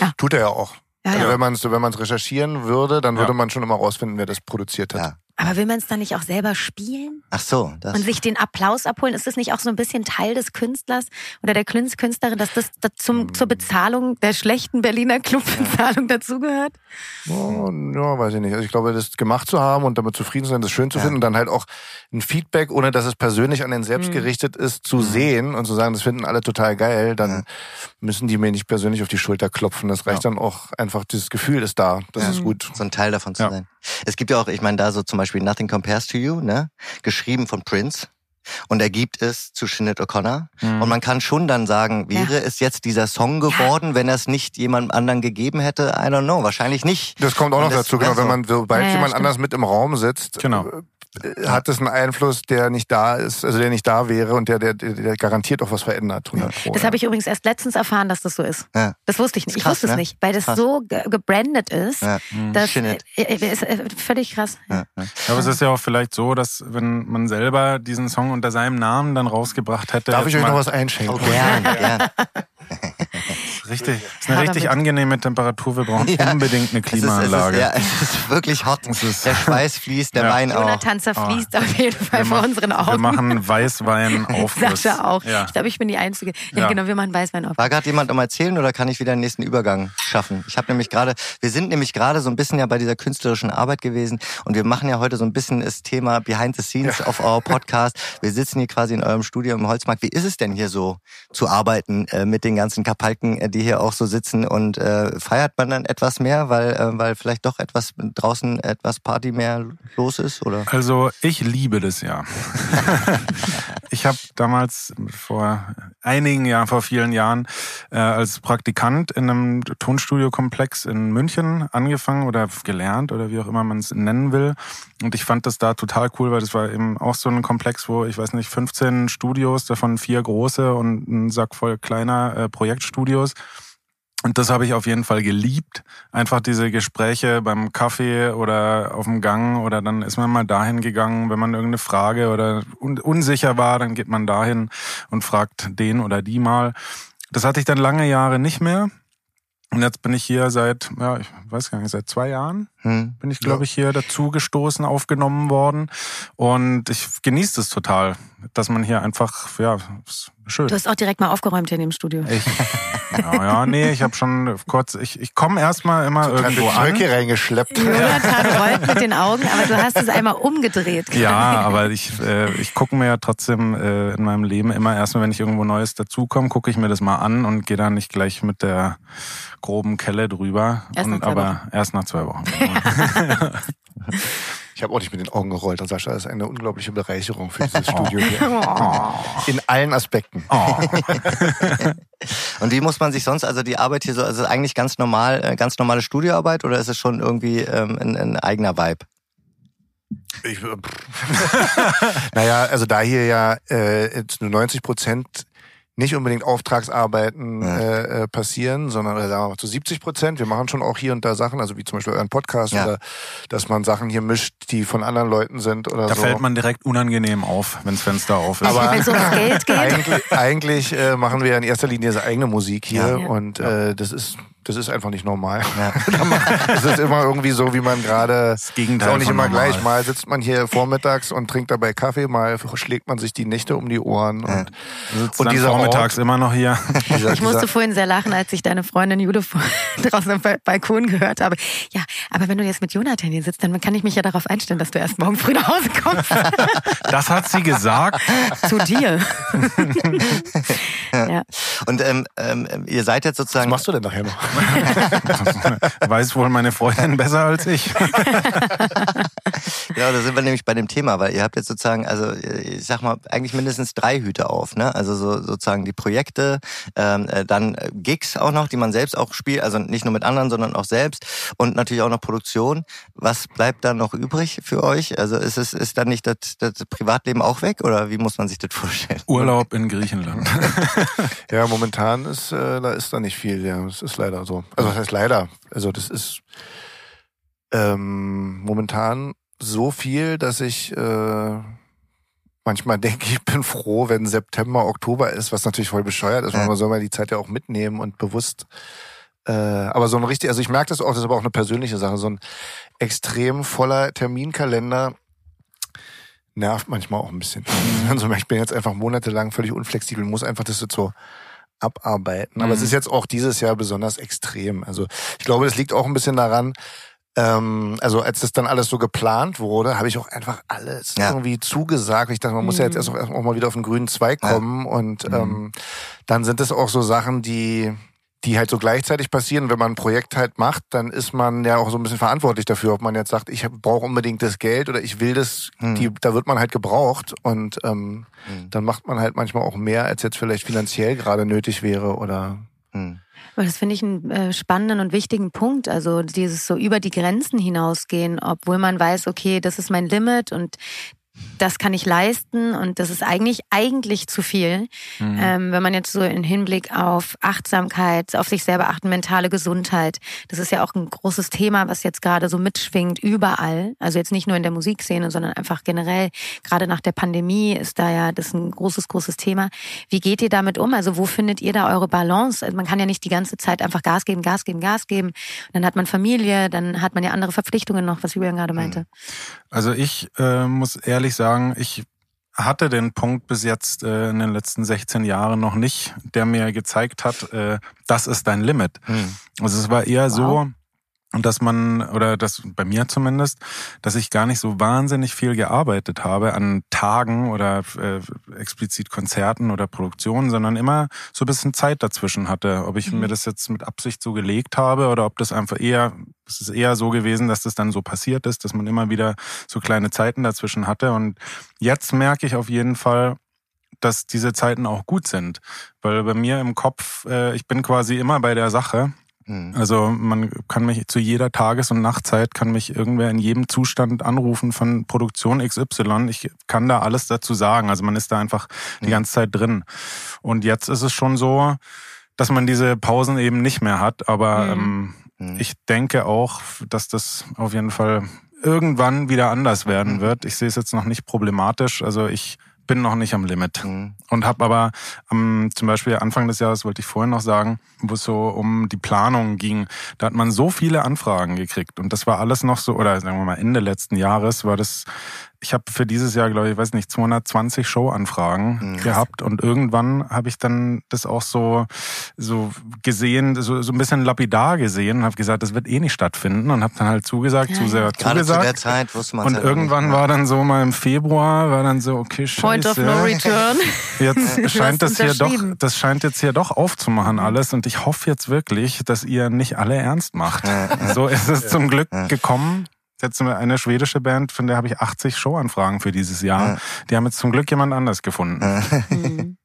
Ja. du? Tut er ja auch. Ja, Also ja. wenn man es wenn man's recherchieren würde, dann Ja. würde man schon immer rausfinden, wer das produziert hat. Ja. Aber will man es dann nicht auch selber spielen? Ach so, das. und sich den Applaus abholen. Ist das nicht auch so ein bisschen Teil des Künstlers oder der Künst- Künstlerin, dass das, das zum, zur Bezahlung der schlechten Berliner Clubbezahlung dazugehört? Oh, ja, weiß ich nicht. Also ich glaube, das gemacht zu haben und damit zufrieden zu sein, das schön zu Ja. finden und dann halt auch ein Feedback, ohne dass es persönlich an den Mhm. selbst gerichtet ist, zu sehen und zu sagen, das finden alle total geil, dann müssen die mir nicht persönlich auf die Schulter klopfen. Das reicht dann auch einfach, dieses Gefühl ist da. Das ist gut. so ein Teil davon zu Ja. sein. Es gibt ja auch, ich meine, da so zum Beispiel Nothing Compares to You, ne? Geschrieben von Prince. Und er gibt es zu Sinead O'Connor. Mhm. Und man kann schon dann sagen, wäre es jetzt dieser Song geworden, wenn er es nicht jemand anderen gegeben hätte? I don't know, wahrscheinlich nicht. Das kommt auch Und noch das- dazu, genau. also- Wenn man, sobald Ja, ja, jemand stimmt. anders mit im Raum sitzt, Genau. Äh, hat es einen Einfluss, der nicht da ist, also der nicht da wäre und der, der, der, garantiert auch was verändert. 100 Pro, Das ja. habe ich übrigens erst letztens erfahren, dass das so ist. Ja. Das wusste ich nicht. Ist Ich krass, wusste es ne? nicht, weil das Krass. so ge gebrandet ist. Ja. Das Sinead. äh, äh, ist völlig krass. Ja, ja. Aber es ist ja auch vielleicht so, dass wenn man selber diesen Song unter seinem Namen dann rausgebracht hätte. Darf ich euch noch was einschenken? Oh, gern, gern. Richtig. ist eine Ja, richtig damit. angenehme Temperatur. Wir brauchen Ja. unbedingt eine Es ist, es, ist, Klimaanlage. ja, es ist wirklich hot. Es ist- der Schweiß fließt, der Ja. Wein auch. Jonathan zerfließt auf jeden Fall Wir vor machen- unseren Wir Augen. machen Weißwein Aufguss. Sascha auch. Ja. Ich glaube, ich bin die Einzige. Ja, Ja. genau, wir machen Weißwein auf. War gerade jemand am Erzählen oder kann ich wieder den nächsten Übergang schaffen? Ich habe nämlich gerade, wir sind nämlich gerade so ein bisschen ja bei dieser künstlerischen Arbeit gewesen und wir machen ja heute so ein bisschen das Thema Behind the Scenes auf our Podcast. Wir sitzen hier quasi in eurem Studio im Holzmarkt. Wie ist es denn hier so zu arbeiten äh, mit den ganzen Kapalken, äh, die hier auch so sitzen und äh, feiert man dann etwas mehr, weil äh, weil vielleicht doch etwas draußen etwas Party mehr los ist oder? Also ich liebe das ja. ich habe damals vor einigen Jahren, vor vielen Jahren, äh, als Praktikant in einem Tonstudiokomplex in München angefangen oder gelernt oder wie auch immer man es nennen will. Und ich fand das da total cool, weil das war eben auch so ein Komplex, wo ich weiß nicht 15 Studios, davon vier große und ein Sack voll kleiner äh, Projektstudios. Und das habe ich auf jeden Fall geliebt. Einfach diese Gespräche beim Kaffee oder auf dem Gang oder dann ist man mal dahin gegangen, wenn man irgendeine Frage oder unsicher war, dann geht man dahin und fragt den oder die mal. Das hatte ich dann lange Jahre nicht mehr. Und jetzt bin ich hier seit, ja, ich weiß gar nicht, seit zwei Jahren hm. bin ich, glaube ich, hier dazu gestoßen, aufgenommen worden. Und ich genieße es total, dass man hier einfach, ja, schön. Du hast auch direkt mal aufgeräumt hier in dem Studio. Ich, ja, ja, nee, ich habe schon kurz, ich, ich komme erstmal immer Total irgendwo an. Schmöcke reingeschleppt. Jonathan rollt mit den Augen, aber du hast es einmal umgedreht. Ja, aber ich, äh, ich gucke mir ja trotzdem äh, in meinem Leben immer erstmal, wenn ich irgendwo Neues dazukomme, gucke ich mir das mal an und gehe dann nicht gleich mit der groben Kelle drüber. Erst und, aber Wochen. erst nach zwei Wochen. Ich habe auch nicht mit den Augen gerollt und Sascha ist eine unglaubliche Bereicherung für dieses Studio hier. Oh. In allen Aspekten. Oh. und wie muss man sich sonst, also die Arbeit hier so, also eigentlich ganz normal, äh, ganz normale Studioarbeit oder ist es schon irgendwie ähm, ein, ein eigener Vibe? Ich, naja, also da hier ja äh, nur 90 Prozent nicht unbedingt Auftragsarbeiten ja. äh, äh passieren, sondern oder sagen wir mal zu 70 Prozent. Wir machen schon auch hier und da Sachen, also wie zum Beispiel euren Podcast ja. oder dass man Sachen hier mischt, die von anderen Leuten sind oder da so. Da fällt man direkt unangenehm auf, wenns Fenster auf ist. Aber wenn es ums Geld geht. eigentlich, eigentlich äh, machen wir in erster Linie seine eigene Musik hier ja. und äh, das ist das ist einfach nicht normal. Ja. Es ist immer irgendwie so, wie man gerade. Das Gegenteil. Ist auch nicht immer normal. gleich. Mal sitzt man hier vormittags und trinkt dabei Kaffee, mal schlägt man sich die Nächte um die Ohren. Und, ja. sitzt und dieser vormittags Ort, immer noch hier. Dieser, ich musste vorhin sehr lachen, als ich deine Freundin Jude draußen am Balkon gehört habe. Ja, aber wenn du jetzt mit Jonathan hier sitzt, dann kann ich mich ja darauf einstellen, dass du erst morgen früh nach Hause kommst. Das hat sie gesagt. Zu dir. ja. Und ähm, ähm, ihr seid jetzt sozusagen. Was machst du denn nachher noch? Weiß wohl meine Freundin besser als ich. genau, da sind wir nämlich bei dem Thema, weil ihr habt jetzt sozusagen, also ich sag mal, eigentlich mindestens drei Hüte auf, ne? Also so, sozusagen die Projekte, ähm, äh, dann Gigs auch noch, die man selbst auch spielt, also nicht nur mit anderen, sondern auch selbst und natürlich auch noch Produktion. Was bleibt da noch übrig für euch? Also ist es ist dann nicht das, das Privatleben auch weg oder wie muss man sich das vorstellen? Urlaub in Griechenland. ja, momentan ist äh, da ist da nicht viel. Ja, es ist leider so. Also das heißt leider. Also das ist ähm, momentan so viel, dass ich äh, manchmal denke, ich bin froh, wenn September, Oktober ist, was natürlich voll bescheuert ist, weil man soll mal die Zeit ja auch mitnehmen und bewusst. Äh, aber so ein richtig, also ich merke das auch, das ist aber auch eine persönliche Sache, so ein extrem voller Terminkalender nervt manchmal auch ein bisschen. Also ich bin jetzt einfach monatelang völlig unflexibel, muss einfach das so abarbeiten. Aber mhm. es ist jetzt auch dieses Jahr besonders extrem. Also ich glaube, das liegt auch ein bisschen daran, ähm, also als das dann alles so geplant wurde, habe ich auch einfach alles ja. irgendwie zugesagt. Ich dachte, man muss ja jetzt mhm. erst auch, auch mal wieder auf den grünen Zweig kommen. Ja. Und mhm. ähm, dann sind es auch so Sachen, die die halt so gleichzeitig passieren. Wenn man ein Projekt halt macht, dann ist man ja auch so ein bisschen verantwortlich dafür, ob man jetzt sagt, ich brauche unbedingt das Geld oder ich will das, hm. die, da wird man halt gebraucht und ähm, hm. dann macht man halt manchmal auch mehr, als jetzt vielleicht finanziell gerade nötig wäre oder. Hm. Das finde ich einen äh, spannenden und wichtigen Punkt. Also dieses so über die Grenzen hinausgehen, obwohl man weiß, okay, das ist mein Limit und das kann ich leisten und das ist eigentlich eigentlich zu viel. Mhm. Ähm, wenn man jetzt so in Hinblick auf Achtsamkeit, auf sich selber achten, mentale Gesundheit, das ist ja auch ein großes Thema, was jetzt gerade so mitschwingt überall. Also jetzt nicht nur in der Musikszene, sondern einfach generell. Gerade nach der Pandemie ist da ja das ein großes, großes Thema. Wie geht ihr damit um? Also wo findet ihr da eure Balance? Also man kann ja nicht die ganze Zeit einfach Gas geben, Gas geben, Gas geben. dann hat man Familie, dann hat man ja andere Verpflichtungen noch, was Julian gerade meinte. Mhm. Also ich äh, muss ehrlich sagen, ich hatte den Punkt bis jetzt äh, in den letzten 16 Jahren noch nicht, der mir gezeigt hat, äh, das ist dein Limit. Hm. Also es war eher wow. so, und dass man, oder das bei mir zumindest, dass ich gar nicht so wahnsinnig viel gearbeitet habe an Tagen oder äh, explizit Konzerten oder Produktionen, sondern immer so ein bisschen Zeit dazwischen hatte. Ob ich mhm. mir das jetzt mit Absicht so gelegt habe oder ob das einfach eher, es ist eher so gewesen, dass das dann so passiert ist, dass man immer wieder so kleine Zeiten dazwischen hatte. Und jetzt merke ich auf jeden Fall, dass diese Zeiten auch gut sind. Weil bei mir im Kopf, äh, ich bin quasi immer bei der Sache. Also man kann mich zu jeder Tages- und Nachtzeit kann mich irgendwer in jedem Zustand anrufen von Produktion XY. Ich kann da alles dazu sagen. Also man ist da einfach die mhm. ganze Zeit drin. Und jetzt ist es schon so, dass man diese Pausen eben nicht mehr hat. Aber mhm. ähm, ich denke auch, dass das auf jeden Fall irgendwann wieder anders werden mhm. wird. Ich sehe es jetzt noch nicht problematisch. Also ich bin noch nicht am Limit. Mhm. Und habe aber ähm, zum Beispiel Anfang des Jahres, wollte ich vorhin noch sagen, wo es so um die Planung ging, da hat man so viele Anfragen gekriegt. Und das war alles noch so, oder sagen wir mal Ende letzten Jahres, war das ich habe für dieses Jahr, glaube ich, weiß nicht, 220 Showanfragen mhm. gehabt und irgendwann habe ich dann das auch so so gesehen, so, so ein bisschen lapidar gesehen und habe gesagt, das wird eh nicht stattfinden und habe dann halt zugesagt, ja, zu sehr Gerade zugesagt. zu der Zeit wusste man Und irgendwann war dann so mal im Februar war dann so okay, scheiße. Point of no return. Jetzt scheint das hier doch, das scheint jetzt hier doch aufzumachen alles und ich hoffe jetzt wirklich, dass ihr nicht alle ernst macht. so ist es zum Glück gekommen jetzt eine schwedische Band, von der habe ich 80 Showanfragen für dieses Jahr. Ja. Die haben jetzt zum Glück jemand anders gefunden.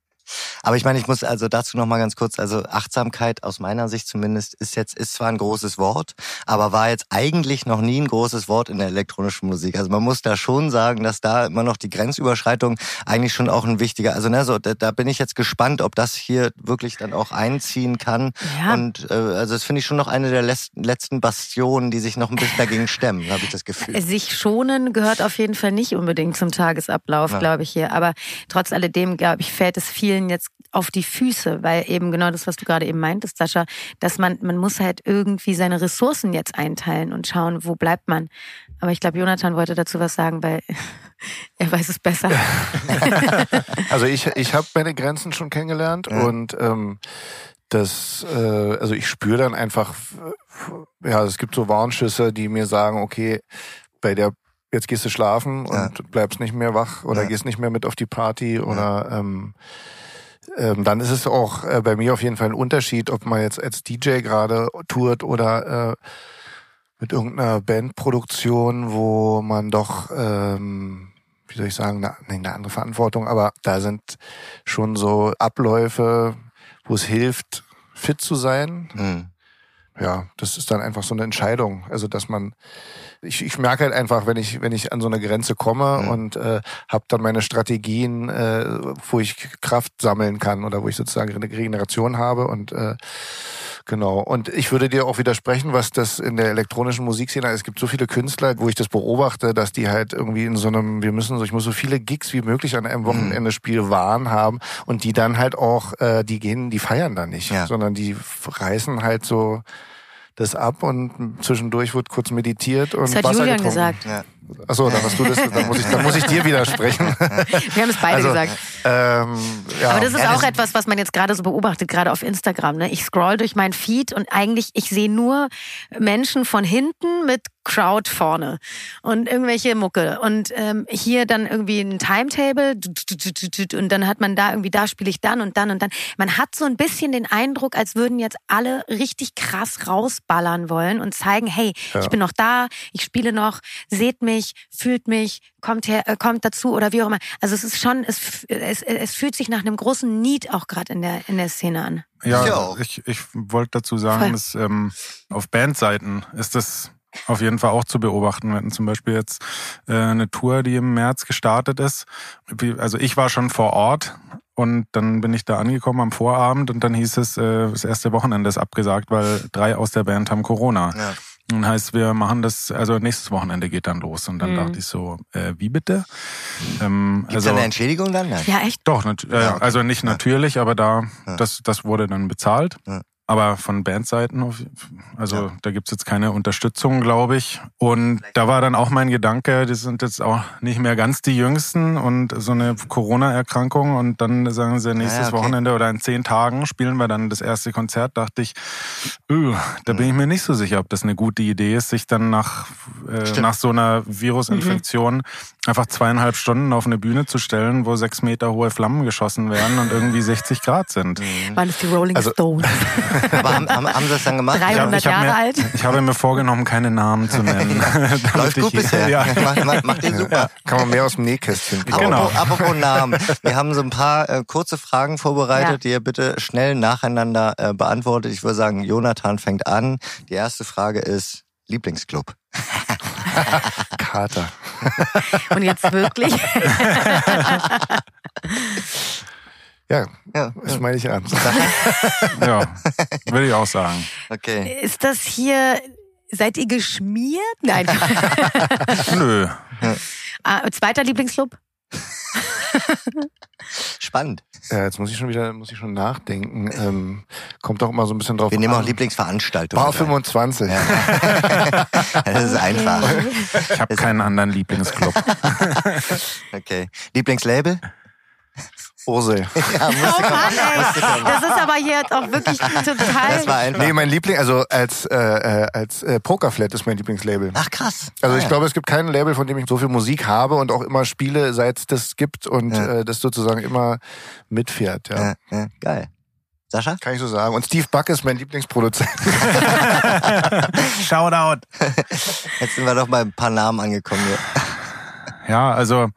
Aber ich meine, ich muss also dazu noch mal ganz kurz, also Achtsamkeit aus meiner Sicht zumindest ist jetzt ist zwar ein großes Wort, aber war jetzt eigentlich noch nie ein großes Wort in der elektronischen Musik. Also man muss da schon sagen, dass da immer noch die Grenzüberschreitung eigentlich schon auch ein wichtiger, also ne, so da, da bin ich jetzt gespannt, ob das hier wirklich dann auch einziehen kann. Ja. Und äh, also das finde ich schon noch eine der letzten Bastionen, die sich noch ein bisschen dagegen stemmen, habe ich das Gefühl. Sich schonen gehört auf jeden Fall nicht unbedingt zum Tagesablauf, ja. glaube ich hier. Aber trotz alledem, glaube ich, fällt es vielen jetzt auf die Füße, weil eben genau das, was du gerade eben meintest, Sascha, dass man, man muss halt irgendwie seine Ressourcen jetzt einteilen und schauen, wo bleibt man. Aber ich glaube, Jonathan wollte dazu was sagen, weil er weiß es besser. also ich, ich habe meine Grenzen schon kennengelernt ja. und ähm, das, äh, also ich spüre dann einfach, ja, es gibt so Warnschüsse, die mir sagen, okay, bei der jetzt gehst du schlafen und ja. bleibst nicht mehr wach oder ja. gehst nicht mehr mit auf die Party oder ähm, ähm, dann ist es auch äh, bei mir auf jeden Fall ein Unterschied, ob man jetzt als DJ gerade tourt oder äh, mit irgendeiner Bandproduktion, wo man doch, ähm, wie soll ich sagen, eine, eine andere Verantwortung, aber da sind schon so Abläufe, wo es hilft, fit zu sein. Mhm. Ja, das ist dann einfach so eine Entscheidung. Also, dass man ich, ich merke halt einfach, wenn ich, wenn ich an so eine Grenze komme mhm. und äh, habe dann meine Strategien, äh, wo ich Kraft sammeln kann oder wo ich sozusagen eine Regeneration habe und äh, Genau. Und ich würde dir auch widersprechen, was das in der elektronischen Musikszene, es gibt so viele Künstler, wo ich das beobachte, dass die halt irgendwie in so einem, wir müssen so, ich muss so viele Gigs wie möglich an einem Wochenende mhm. Spiel wahren haben und die dann halt auch, äh, die gehen, die feiern da nicht, ja. sondern die reißen halt so das ab und zwischendurch wird kurz meditiert und das hat Wasser Julian getrunken. gesagt. Ja. Achso, dann hast du das, dann muss ich, dann muss ich dir widersprechen. Wir haben es beide also, gesagt. Ähm, ja. Aber das ist auch etwas, was man jetzt gerade so beobachtet, gerade auf Instagram. Ne? Ich scroll durch meinen Feed und eigentlich, ich sehe nur Menschen von hinten mit Crowd vorne und irgendwelche Mucke und ähm, hier dann irgendwie ein Timetable und dann hat man da irgendwie, da spiele ich dann und dann und dann. Man hat so ein bisschen den Eindruck, als würden jetzt alle richtig krass rausballern wollen und zeigen, hey, ja. ich bin noch da, ich spiele noch, seht mich, mich, fühlt mich, kommt her, äh, kommt dazu oder wie auch immer. Also es ist schon, es, es, es fühlt sich nach einem großen Need auch gerade in der in der Szene an. Ja, ich, ich wollte dazu sagen, dass ähm, auf Bandseiten ist das auf jeden Fall auch zu beobachten. Wir hatten zum Beispiel jetzt äh, eine Tour, die im März gestartet ist. Also ich war schon vor Ort und dann bin ich da angekommen am Vorabend und dann hieß es, äh, das erste Wochenende ist abgesagt, weil drei aus der Band haben Corona. Ja. Und heißt, wir machen das, also nächstes Wochenende geht dann los. Und dann mhm. dachte ich so, äh, wie bitte? Ähm, Gibt's also, eine Entschädigung dann? Ja, echt? Doch, äh, ja, okay. also nicht natürlich, aber da, ja. das, das wurde dann bezahlt. Ja. Aber von Bandseiten, also ja. da gibt's jetzt keine Unterstützung, glaube ich. Und da war dann auch mein Gedanke, die sind jetzt auch nicht mehr ganz die Jüngsten und so eine Corona-Erkrankung und dann sagen sie, nächstes ja, okay. Wochenende oder in zehn Tagen spielen wir dann das erste Konzert, dachte ich, öh, da bin ich mir nicht so sicher, ob das eine gute Idee ist, sich dann nach, äh, nach so einer Virusinfektion mhm. Einfach zweieinhalb Stunden auf eine Bühne zu stellen, wo sechs Meter hohe Flammen geschossen werden und irgendwie 60 Grad sind. Mhm. Waren es die Rolling also, Stones? Aber haben, haben, haben sie das dann gemacht? 300 ich hab, Jahre mir, alt? Ich habe mir vorgenommen, keine Namen zu nennen. Läuft gut bisher. Ja. Macht, macht, macht ihr super. Ja. Kann man mehr aus dem Nähkästchen Genau. Apropos, apropos Namen. Wir haben so ein paar äh, kurze Fragen vorbereitet, ja. die ihr bitte schnell nacheinander äh, beantwortet. Ich würde sagen, Jonathan fängt an. Die erste Frage ist Lieblingsclub. Und jetzt wirklich? Ja, Ja, das meine ich ernst. Ja, würde ich auch sagen. okay. Ist das hier, seid ihr geschmiert? Nein. Nö. ah, zweiter Lieblingsclub? Spannend. Ja, jetzt muss ich schon wieder, muss ich schon nachdenken. Ähm, kommt doch immer so ein bisschen drauf Wir nehmen auch an. Lieblingsveranstaltungen. Bar rein. 25. Das ist einfach. Ich habe keinen anderen Lieblingsclub. Okay. Lieblingslabel? Ursel. Ja, musste Oh. Mann, ey. Das ist aber hier jetzt auch wirklich total. Das war einfach. Nee, mein Liebling, also als, äh, äh, als äh, Pokerflat ist mein Lieblingslabel. Ach krass. Also Ah, ich ja. glaube, es gibt kein Label, von dem ich so viel Musik habe und auch immer spiele, seit es das gibt und Ja. äh, das sozusagen immer mitfährt. Ja. Ja, ja, geil. Sascha? Kann ich so sagen. Und Steve Buck ist mein Lieblingsproduzent. Shoutout. Jetzt sind wir doch bei ein paar Namen angekommen hier. Ja, also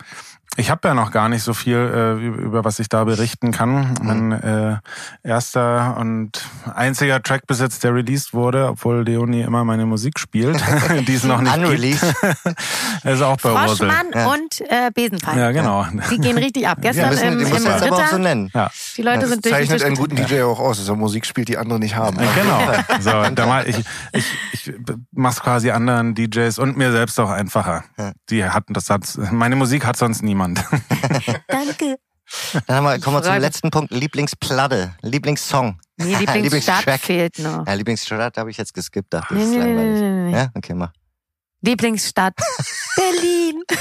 ich habe ja noch gar nicht so viel, äh, über über was ich da berichten kann. Mein äh, erster und einziger Track bis jetzt, der released wurde, obwohl Leonie immer meine Musik spielt, die es noch nicht Unreleased. gibt. ist auch bei Ursel. Froschmann Ja. und äh, Besenfall. Ja, genau. Die gehen richtig ab. Gestern müssen, im, die im uns aber auch so Ritter, nennen. Ja. die Leute Das sind durch zeichnet einen guten DJ auch aus, dass er Musik spielt, die andere nicht haben. Ja, Genau. So, da mal, ich, ich, ich mach's quasi anderen DJs und mir selbst auch einfacher. Die hatten das hat, meine Musik hat sonst niemand. Danke. Dann haben wir, kommen wir zum letzten Punkt. Lieblingsplatte. Lieblingssong. Nee, Lieblingsstadt Lieblingstrack. fehlt noch. Ja, Lieblingsstadt habe ich jetzt geskippt, dachte ich. Nee, ist nee, nee, langweilig. nee, nee. Ja, okay, mach. Lieblingsstadt Berlin.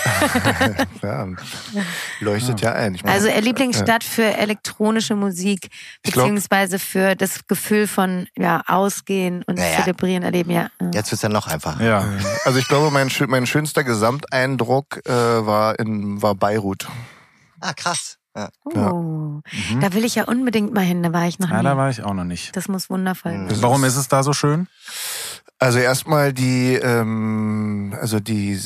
Ja, leuchtet ja ein. Ich meine, Also äh, Lieblingsstadt für elektronische Musik, beziehungsweise für das Gefühl von ja, Ausgehen und Ja, ja. Zelebrieren, erleben. Ja. Jetzt wird's dann noch einfacher. Ja. also ich glaube, mein, mein schönster Gesamteindruck äh, war in war Beirut. Ah, krass. Ja. Oh. Da will ich ja unbedingt mal hin, da war ich noch ja, nie. da war ich auch noch nicht. das muss wundervoll Mhm. sein. Warum ist es da so schön? Also erstmal die, ähm, also die,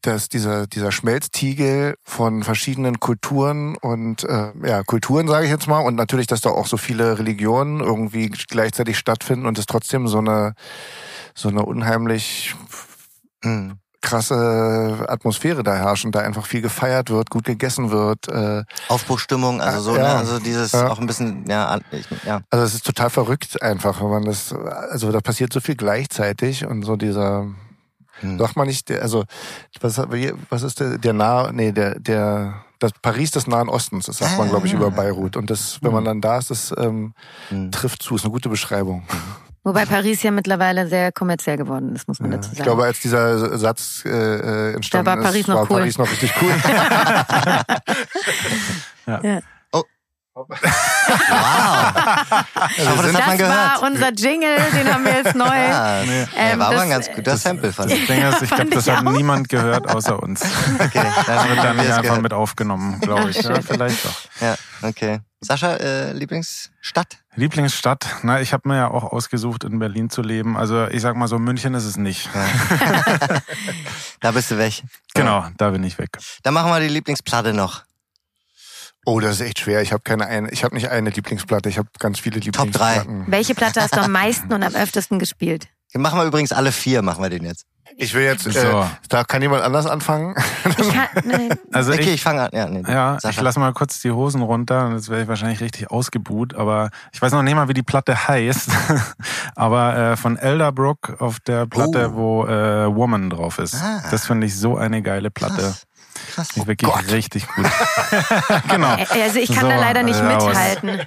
dass dieser dieser Schmelztiegel von verschiedenen Kulturen und äh, ja Kulturen sage ich jetzt mal und natürlich, dass da auch so viele Religionen irgendwie gleichzeitig stattfinden und es trotzdem so eine so eine unheimlich Hm. Krasse Atmosphäre da herrscht und da einfach viel gefeiert wird, gut gegessen wird. Äh, Aufbruchstimmung, also so, Ja. ne? Also dieses Ja. auch ein bisschen, ja, ich, ja. also es ist total verrückt einfach, wenn man das, also da passiert so viel gleichzeitig und so dieser, Hm. sagt man nicht, also was, was ist der, der nah, nee, der, der, das Paris des Nahen Ostens, das sagt man, glaube ich, über Beirut. Und das, wenn man dann da ist, das ähm, Hm. trifft zu, ist eine gute Beschreibung. Wobei Paris ja mittlerweile sehr kommerziell geworden ist, muss man Ja. dazu sagen. Ich glaube, als dieser Satz äh, äh, entstanden Da war Paris ist, noch war cool. Paris noch richtig cool. ja. Wow. Ich hoffe, das Das hat man war gehört. unser Jingle, den haben wir jetzt neu. Ah, Nee. ja, Ähm, war aber das- ein ganz guter Sample, fand ich. Das ist, ich glaube, das hat auch. niemand gehört außer uns. Okay, dann Wird haben da wir nicht es einfach gehört. mit aufgenommen, glaube ich. Ja, vielleicht doch. Ja, okay. Sascha, äh, Lieblingsstadt? Lieblingsstadt? Na, ich habe mir ja auch ausgesucht, in Berlin zu leben. Also ich sag mal so, München ist es nicht. Da bist du weg. Genau, da bin ich weg. Dann machen wir die Lieblingsplatte noch. Oh, das ist echt schwer. Ich habe keine eine, ich habe nicht eine Lieblingsplatte, ich habe ganz viele Top drei. Lieblingsplatten. Welche Platte hast du am meisten und am öftesten gespielt? Den machen wir übrigens alle vier, machen wir den jetzt. Ich will jetzt, äh, So. da kann jemand anders anfangen. Ich kann, nein, Also okay, ich, ich fange an. Ja, nee, ja, ich lasse mal kurz die Hosen runter. Jetzt werde ich wahrscheinlich richtig ausgebuht, aber ich weiß noch nicht mal, wie die Platte heißt. aber äh, von Elderbrook auf der Platte, Oh. wo äh, Woman drauf ist. Ah. Das finde ich so eine geile Platte. Krass. Krass. Die ist wirklich Gott. richtig gut. genau. Äh, Also ich kann So, da leider nicht raus. mithalten.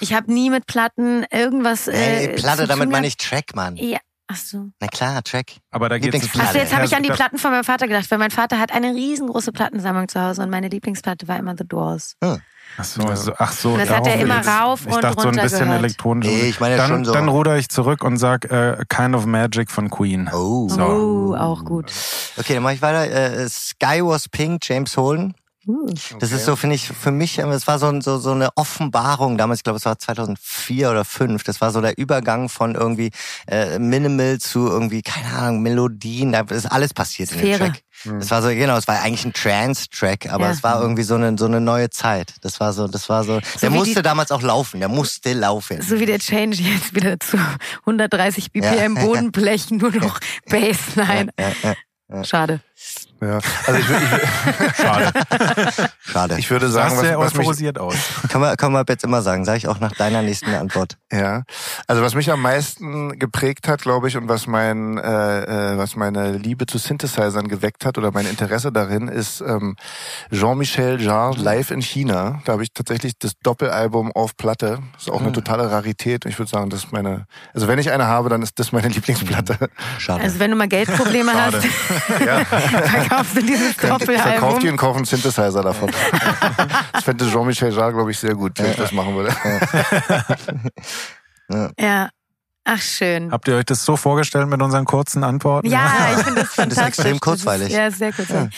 Ich habe nie mit Platten irgendwas. Äh, Hey, Platte, zu damit meine ich Track, Mann. Ja, ach so. Na klar, Track. Aber da geht es Lieblingsplatte. Achso, jetzt habe ich an die da- Platten von meinem Vater gedacht, weil mein Vater hat eine riesengroße Plattensammlung zu Hause und meine Lieblingsplatte war immer The Doors. Ach so, also, ach so. Und das hat er immer geht's. rauf ich und dachte so ein runter bisschen gehört. elektronisch. Nee, ich meine dann, schon so. Dann ruder ich zurück und sag äh, Kind of Magic von Queen. Oh. So. Oh, auch gut. Okay, dann mache ich weiter. Äh, Sky was Pink, James Holden. Uh. Das ist so, finde ich, für mich, äh, es war so, so, so eine Offenbarung damals, ich glaube, es war 2004 oder 2005. Das war so der Übergang von irgendwie äh, Minimal zu irgendwie, keine Ahnung, Melodien. Da ist alles passiert in dem Sphäre. Track. Das war so, genau, es war eigentlich ein Trance-Track, aber Ja. es war irgendwie so eine, so eine neue Zeit. Das war so, das war so, der wie musste die- damals auch laufen, der musste laufen. So wie der Change jetzt wieder zu 130 BPM Bodenblech, nur noch Bassline. Ja, ja, ja. Schade. Ja, also ich, ich, Schade. Schade. ich würde Sah sagen, sehr was, was mich, euphorisiert aus. kann, man, kann man jetzt immer sagen. Sage ich auch nach deiner nächsten Antwort. ja, also was mich am meisten geprägt hat, glaube ich, und was mein, äh, äh, was meine Liebe zu Synthesizern geweckt hat oder mein Interesse darin, ist ähm, Jean-Michel Jarre live in China. Da habe ich tatsächlich das Doppelalbum auf Platte. Das ist auch eine Ah. totale Rarität. Ich würde sagen, das ist meine, also wenn ich eine habe, dann ist das meine Lieblingsplatte. Schade. Also wenn du mal Geldprobleme Schade. hast, Ja. verkaufst du dieses Ich verkaufe die Doppelalbum. und kaufe einen Synthesizer davon. das fände Jean-Michel Jarre, glaube ich, sehr gut, wenn ich das machen würde. Ja. Ach, schön. Habt ihr euch das so vorgestellt mit unseren kurzen Antworten? Ja, ich finde das das fantastisch. extrem kurzweilig. Ist, ja, sehr kurzweilig.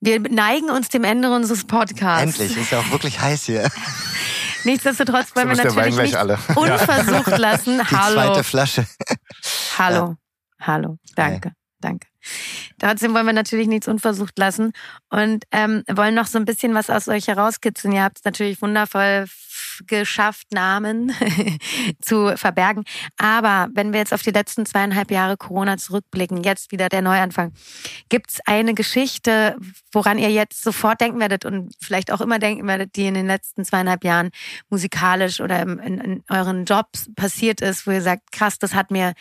Wir neigen uns dem Ende unseres Podcasts. Endlich, ist ja auch wirklich heiß hier. Nichtsdestotrotz wollen wir ist natürlich nicht alle. unversucht lassen. Die Hallo. zweite Flasche. Hallo. Hallo. Danke. Danke. Trotzdem wollen wir natürlich nichts unversucht lassen und ähm, wollen noch so ein bisschen was aus euch herauskitzeln. Ihr habt es natürlich wundervoll geschafft, Namen zu verbergen. Aber wenn wir jetzt auf die letzten zweieinhalb Jahre Corona zurückblicken, jetzt wieder der Neuanfang, gibt's eine Geschichte, woran ihr jetzt sofort denken werdet und vielleicht auch immer denken werdet, die in den letzten zweieinhalb Jahren musikalisch oder im, in, in euren Jobs passiert ist, wo ihr sagt, krass, das hat mir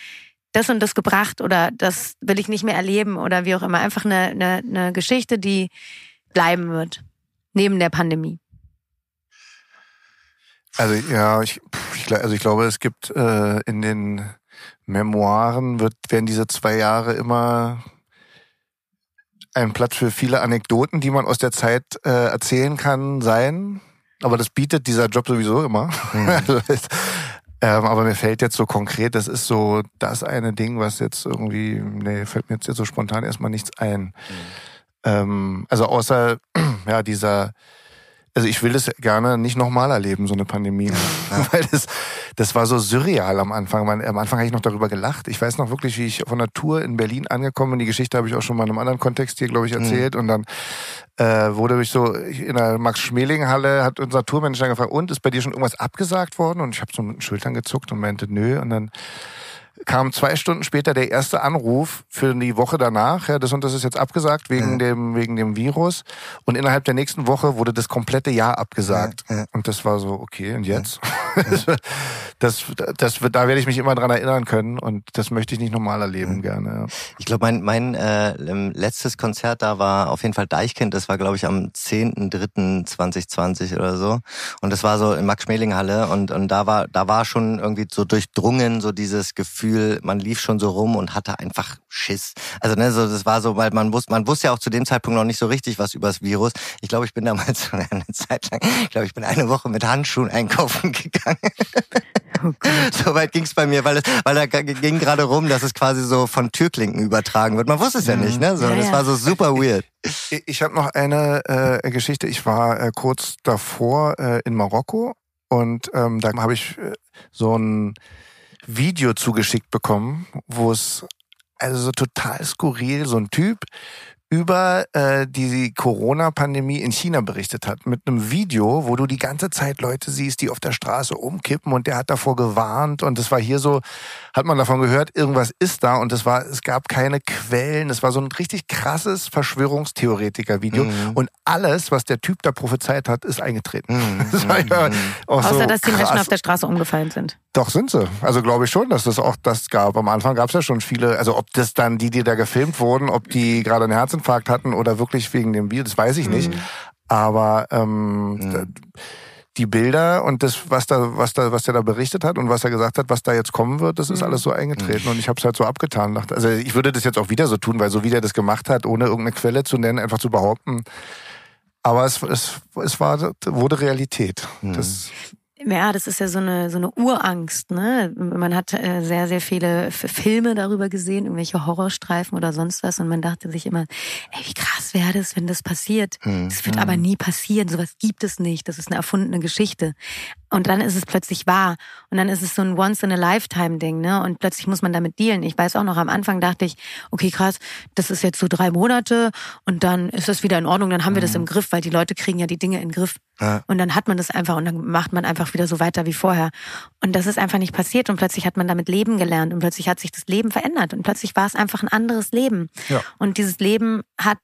das und das gebracht oder das will ich nicht mehr erleben oder wie auch immer. Einfach eine, eine, eine Geschichte, die bleiben wird. Neben der Pandemie. Also ja, ich, ich, also ich glaube, es gibt äh, in den Memoiren wird, werden diese zwei Jahre immer ein Platz für viele Anekdoten, die man aus der Zeit äh, erzählen kann, sein. Aber das bietet dieser Job sowieso immer. Also es- ähm, aber mir fällt jetzt so konkret, das ist so das eine Ding, was jetzt irgendwie, nee, fällt mir jetzt, jetzt so spontan erstmal nichts ein. Ähm, also außer ja dieser also ich will das gerne nicht nochmal erleben, so eine Pandemie. Weil das, das war so surreal am Anfang. Man, am Anfang habe ich noch darüber gelacht. Ich weiß noch wirklich, wie ich von der Tour in Berlin angekommen bin. Die Geschichte habe ich auch schon mal in einem anderen Kontext hier, glaube ich, erzählt. Und dann äh, wurde ich so in der Max-Schmeling-Halle, hat unser Tourmanager gefragt, und ist bei dir schon irgendwas abgesagt worden? Und ich habe so mit den Schultern gezuckt und meinte, nö. Und dann kam zwei Stunden später der erste Anruf für die Woche danach. Ja, das und das ist jetzt abgesagt wegen dem wegen dem Virus. Und innerhalb der nächsten Woche wurde das komplette Jahr abgesagt. Ja, ja. Und das war so okay. Und jetzt, das, das, wird- da werde ich mich immer dran erinnern können. Und das möchte ich nicht normal erleben gerne. Ja. Ich glaube, mein, mein äh, letztes Konzert da war auf jeden Fall Deichkind. Das war, glaube ich, am 10.3.2020 oder so. Und das war so in Max-Schmeling-Halle. Und, und da war da war schon irgendwie so durchdrungen, so dieses Gefühl, man lief schon so rum und hatte einfach Schiss. Also ne, so das war so, weil man wusste, man wusste ja auch zu dem Zeitpunkt noch nicht so richtig was über das Virus. Ich glaube, ich bin damals eine Zeit lang, ich glaube, ich bin eine Woche mit Handschuhen einkaufen gegangen. So weit ging's bei mir, weil es, weil da ging gerade rum, dass es quasi so von Türklinken übertragen wird. Man wusste es ja nicht, ne? So, Ja, das ja. war so super weird. Ich, ich habe noch eine äh, Geschichte. Ich war äh, kurz davor äh, in Marokko und ähm, da habe ich äh, so ein Video zugeschickt bekommen, wo es also so total skurril, so ein Typ über äh, die Corona-Pandemie in China berichtet hat. Mit einem Video, wo du die ganze Zeit Leute siehst, die auf der Straße umkippen und der hat davor gewarnt und es war hier so, hat man davon gehört, irgendwas ist da und es war, es gab keine Quellen, es war so ein richtig krasses Verschwörungstheoretiker-Video Mhm. und alles, was der Typ da prophezeit hat, ist eingetreten. Mhm. Das war ja auch Außer, so dass die Menschen krass. auf der Straße umgefallen sind. Doch sind sie. Also glaube ich schon, dass das auch das gab. Am Anfang gab es ja schon viele, also ob das dann die, die da gefilmt wurden, ob die gerade einen Herzinfarkt hatten oder wirklich wegen dem Virus, das weiß ich nicht. Aber ähm, Mhm. da- die Bilder und das, was da, was da, was der da berichtet hat und was er gesagt hat, was da jetzt kommen wird, das ist alles so eingetreten und ich habe es halt so abgetan. Also ich würde das jetzt auch wieder so tun, weil so wie der das gemacht hat, ohne irgendeine Quelle zu nennen, einfach zu behaupten. Aber es, es, es war, wurde Realität. Das, Ja, das ist ja so eine so eine Urangst. Ne? Man hat äh, sehr sehr viele Filme darüber gesehen, irgendwelche Horrorstreifen oder sonst was, und man dachte sich immer, ey, wie krass wäre das, wenn das passiert? Hm. Das wird aber nie passieren, sowas gibt es nicht, das ist eine erfundene Geschichte. Und dann ist es plötzlich wahr und dann ist es so ein Once-in-a-Lifetime-Ding, ne? Und plötzlich muss man damit dealen. Ich weiß auch noch, am Anfang dachte ich, okay, krass, das ist jetzt so drei Monate und dann ist das wieder in Ordnung, dann haben wir das im Griff, weil die Leute kriegen ja die Dinge in den Griff. Ja. Und dann hat man das einfach und dann macht man einfach wieder so weiter wie vorher. Und das ist einfach nicht passiert und plötzlich hat man damit leben gelernt und plötzlich hat sich das Leben verändert und plötzlich war es einfach ein anderes Leben. Ja. Und dieses Leben hat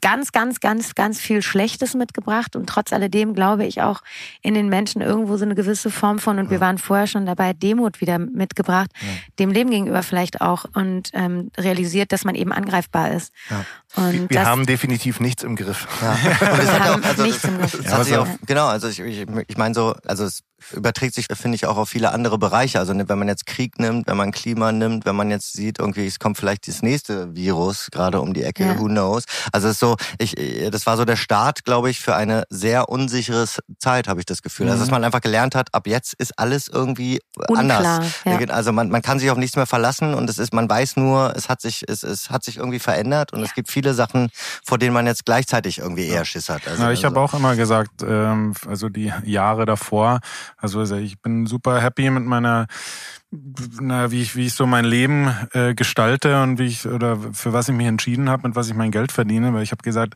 ganz, ganz, ganz, ganz viel Schlechtes mitgebracht und trotz alledem glaube ich auch in den Menschen irgendwo so eine gewisse Form von, und wir waren vorher schon dabei, Demut wieder mitgebracht, dem Leben gegenüber vielleicht auch und ähm, realisiert, dass man eben angreifbar ist. Ja. Und Wir das, haben definitiv nichts im Griff. Ja. Wir haben auch, also nichts im Griff. Ja, auch, genau, also ich, ich, ich meine so, also es überträgt sich, finde ich, auch auf viele andere Bereiche. Also ne, wenn man jetzt Krieg nimmt, wenn man Klima nimmt, wenn man jetzt sieht, irgendwie, es kommt vielleicht das nächste Virus gerade um die Ecke, Ja. who knows. Also es ist so, ich, das war so der Start, glaube ich, für eine sehr unsichere Zeit, habe ich das Gefühl. Also dass man einfach gelernt hat, ab jetzt ist alles irgendwie Unklar, anders. ja. Also man, man kann sich auf nichts mehr verlassen und es ist, man weiß nur, es hat sich, es, es hat sich irgendwie verändert und es gibt viele Sachen, vor denen man jetzt gleichzeitig irgendwie eher Schiss hat. Also, Ja, ich also, habe auch immer gesagt, ähm, also die Jahre davor, also ich bin super happy mit meiner, na, wie ich, wie ich so mein Leben äh, gestalte und wie ich oder für was ich mich entschieden habe, mit was ich mein Geld verdiene, weil ich habe gesagt,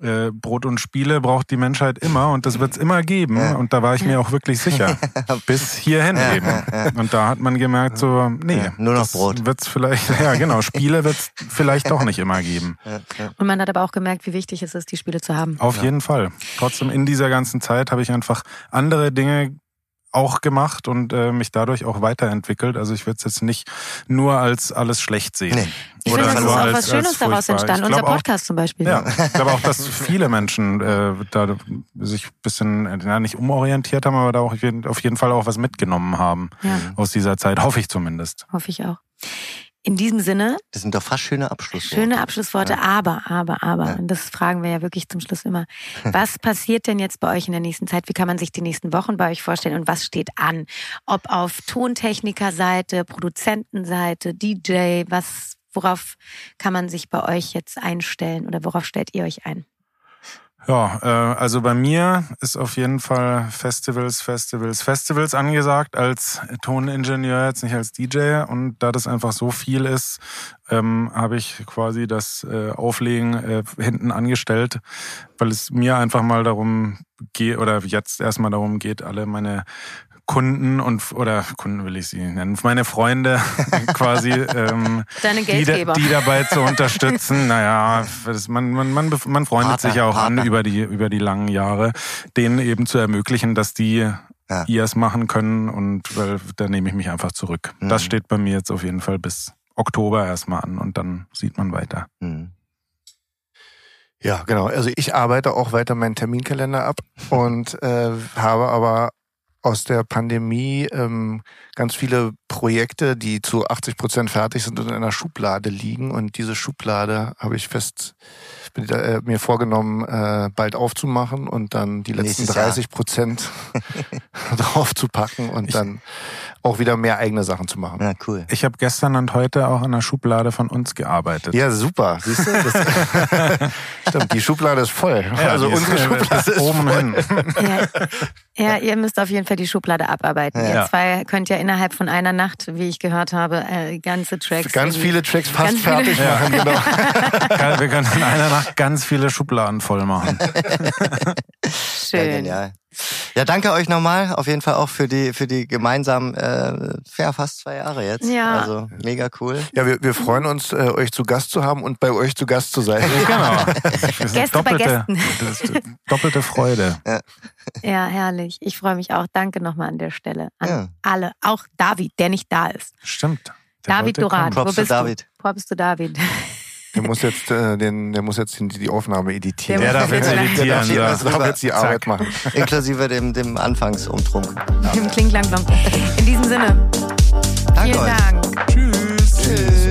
äh, Brot und Spiele braucht die Menschheit immer und das wird's immer geben. Ja. Und da war ich mir auch wirklich sicher. Bis hierhin Ja, eben. ja, ja. Und da hat man gemerkt, so, nee, Ja, nur noch das Brot. Wird's vielleicht, ja genau, Spiele wird's vielleicht doch nicht immer geben. Ja, ja. und man hat aber auch gemerkt, wie wichtig es ist, die Spiele zu haben. Auf jeden Fall. Trotzdem in dieser ganzen Zeit habe ich einfach andere Dinge auch gemacht und äh, mich dadurch auch weiterentwickelt. Also ich würde es jetzt nicht nur als alles schlecht sehen. Nee. Ich Oder finde, es ist auch als- was Schönes daraus entstanden. Unser glaub auch- Podcast zum Beispiel. Ja, ich glaube auch, dass viele Menschen äh, da sich ein bisschen, äh, ja, nicht umorientiert haben, aber da auch auf jeden- auf jeden Fall auch was mitgenommen haben Ja. aus dieser Zeit, hoffe ich zumindest. Hoffe ich auch. In diesem Sinne, Das sind doch fast schöne Abschlussworte. schöne Abschlussworte, aber, aber, aber, Ja. und das fragen wir ja wirklich zum Schluss immer. Was passiert denn jetzt bei euch in der nächsten Zeit? Wie kann man sich die nächsten Wochen bei euch vorstellen und was steht an? Ob auf Tontechnikerseite, Produzentenseite, DJ, was, worauf kann man sich bei euch jetzt einstellen oder worauf stellt ihr euch ein? Ja, äh, also bei mir ist auf jeden Fall Festivals, Festivals, Festivals angesagt als Toningenieur, jetzt nicht als DJ. Und da das einfach so viel ist, ähm, habe ich quasi das äh, Auflegen äh, hinten angestellt, weil es mir einfach mal darum geht, oder jetzt erstmal darum geht, alle meine Kunden und oder Kunden will ich sie nennen, meine Freunde quasi ähm, Deine die, Geldgeber. die dabei zu unterstützen. Naja, das, man, man, man, man freundet Partner, sich ja auch Partner. an über die, über die langen Jahre, denen eben zu ermöglichen, dass die Ja. ihrs machen können und weil da nehme ich mich einfach zurück. Mhm. Das steht bei mir jetzt auf jeden Fall bis Oktober erstmal an und dann sieht man weiter. Hm. Ja, genau. Also ich arbeite auch weiter meinen Terminkalender ab und äh, habe aber aus der Pandemie ähm, ganz viele Projekte, die zu 80 Prozent fertig sind und in einer Schublade liegen. Und diese Schublade habe ich fest bin, äh, mir vorgenommen, äh, bald aufzumachen und dann die letzten Nächstes Jahr. 30 Prozent drauf zu packen und Ich- dann auch wieder mehr eigene Sachen zu machen. Ja, cool. Ich habe gestern und heute auch an der Schublade von uns gearbeitet. Ja, super. Siehst du? Das, stimmt, die Schublade ist voll. Ja, also ist- unsere Schublade ist oben voll. hin. Ja, ja, ihr müsst auf jeden Fall die Schublade abarbeiten. Ja. Ihr zwei könnt ja innerhalb von einer Nacht, wie ich gehört habe, äh, ganze Tracks. Ganz viele Tracks fast Ganz viele- fertig machen, genau. Geil, Wir können in einer Nacht ganz viele Schubladen voll machen. Ja, Schön. genial. Ja, danke euch nochmal. Auf jeden Fall auch für die, für die gemeinsamen, äh, ja, fast zwei Jahre jetzt. Ja. Also mega cool. Ja, wir, wir freuen uns, äh, euch zu Gast zu haben und bei euch zu Gast zu sein. Genau. Gäste bei doppelte, Gästen. das ist doppelte Freude. Ja, herrlich. Ich freue mich auch. Danke nochmal an der Stelle. An Ja. alle. Auch David, der nicht da ist. Stimmt. Der David. Props Wo zu bist David. du? Props zu David. Der muss jetzt, äh, den, der muss jetzt die, die Aufnahme editieren. Der Der darf jetzt Der editieren. darf, ja. darf jetzt die Arbeit machen. Inklusive dem, dem Anfangsumtrunk. Im Klingklang. In diesem Sinne, Danke vielen euch. Dank. Tschüss.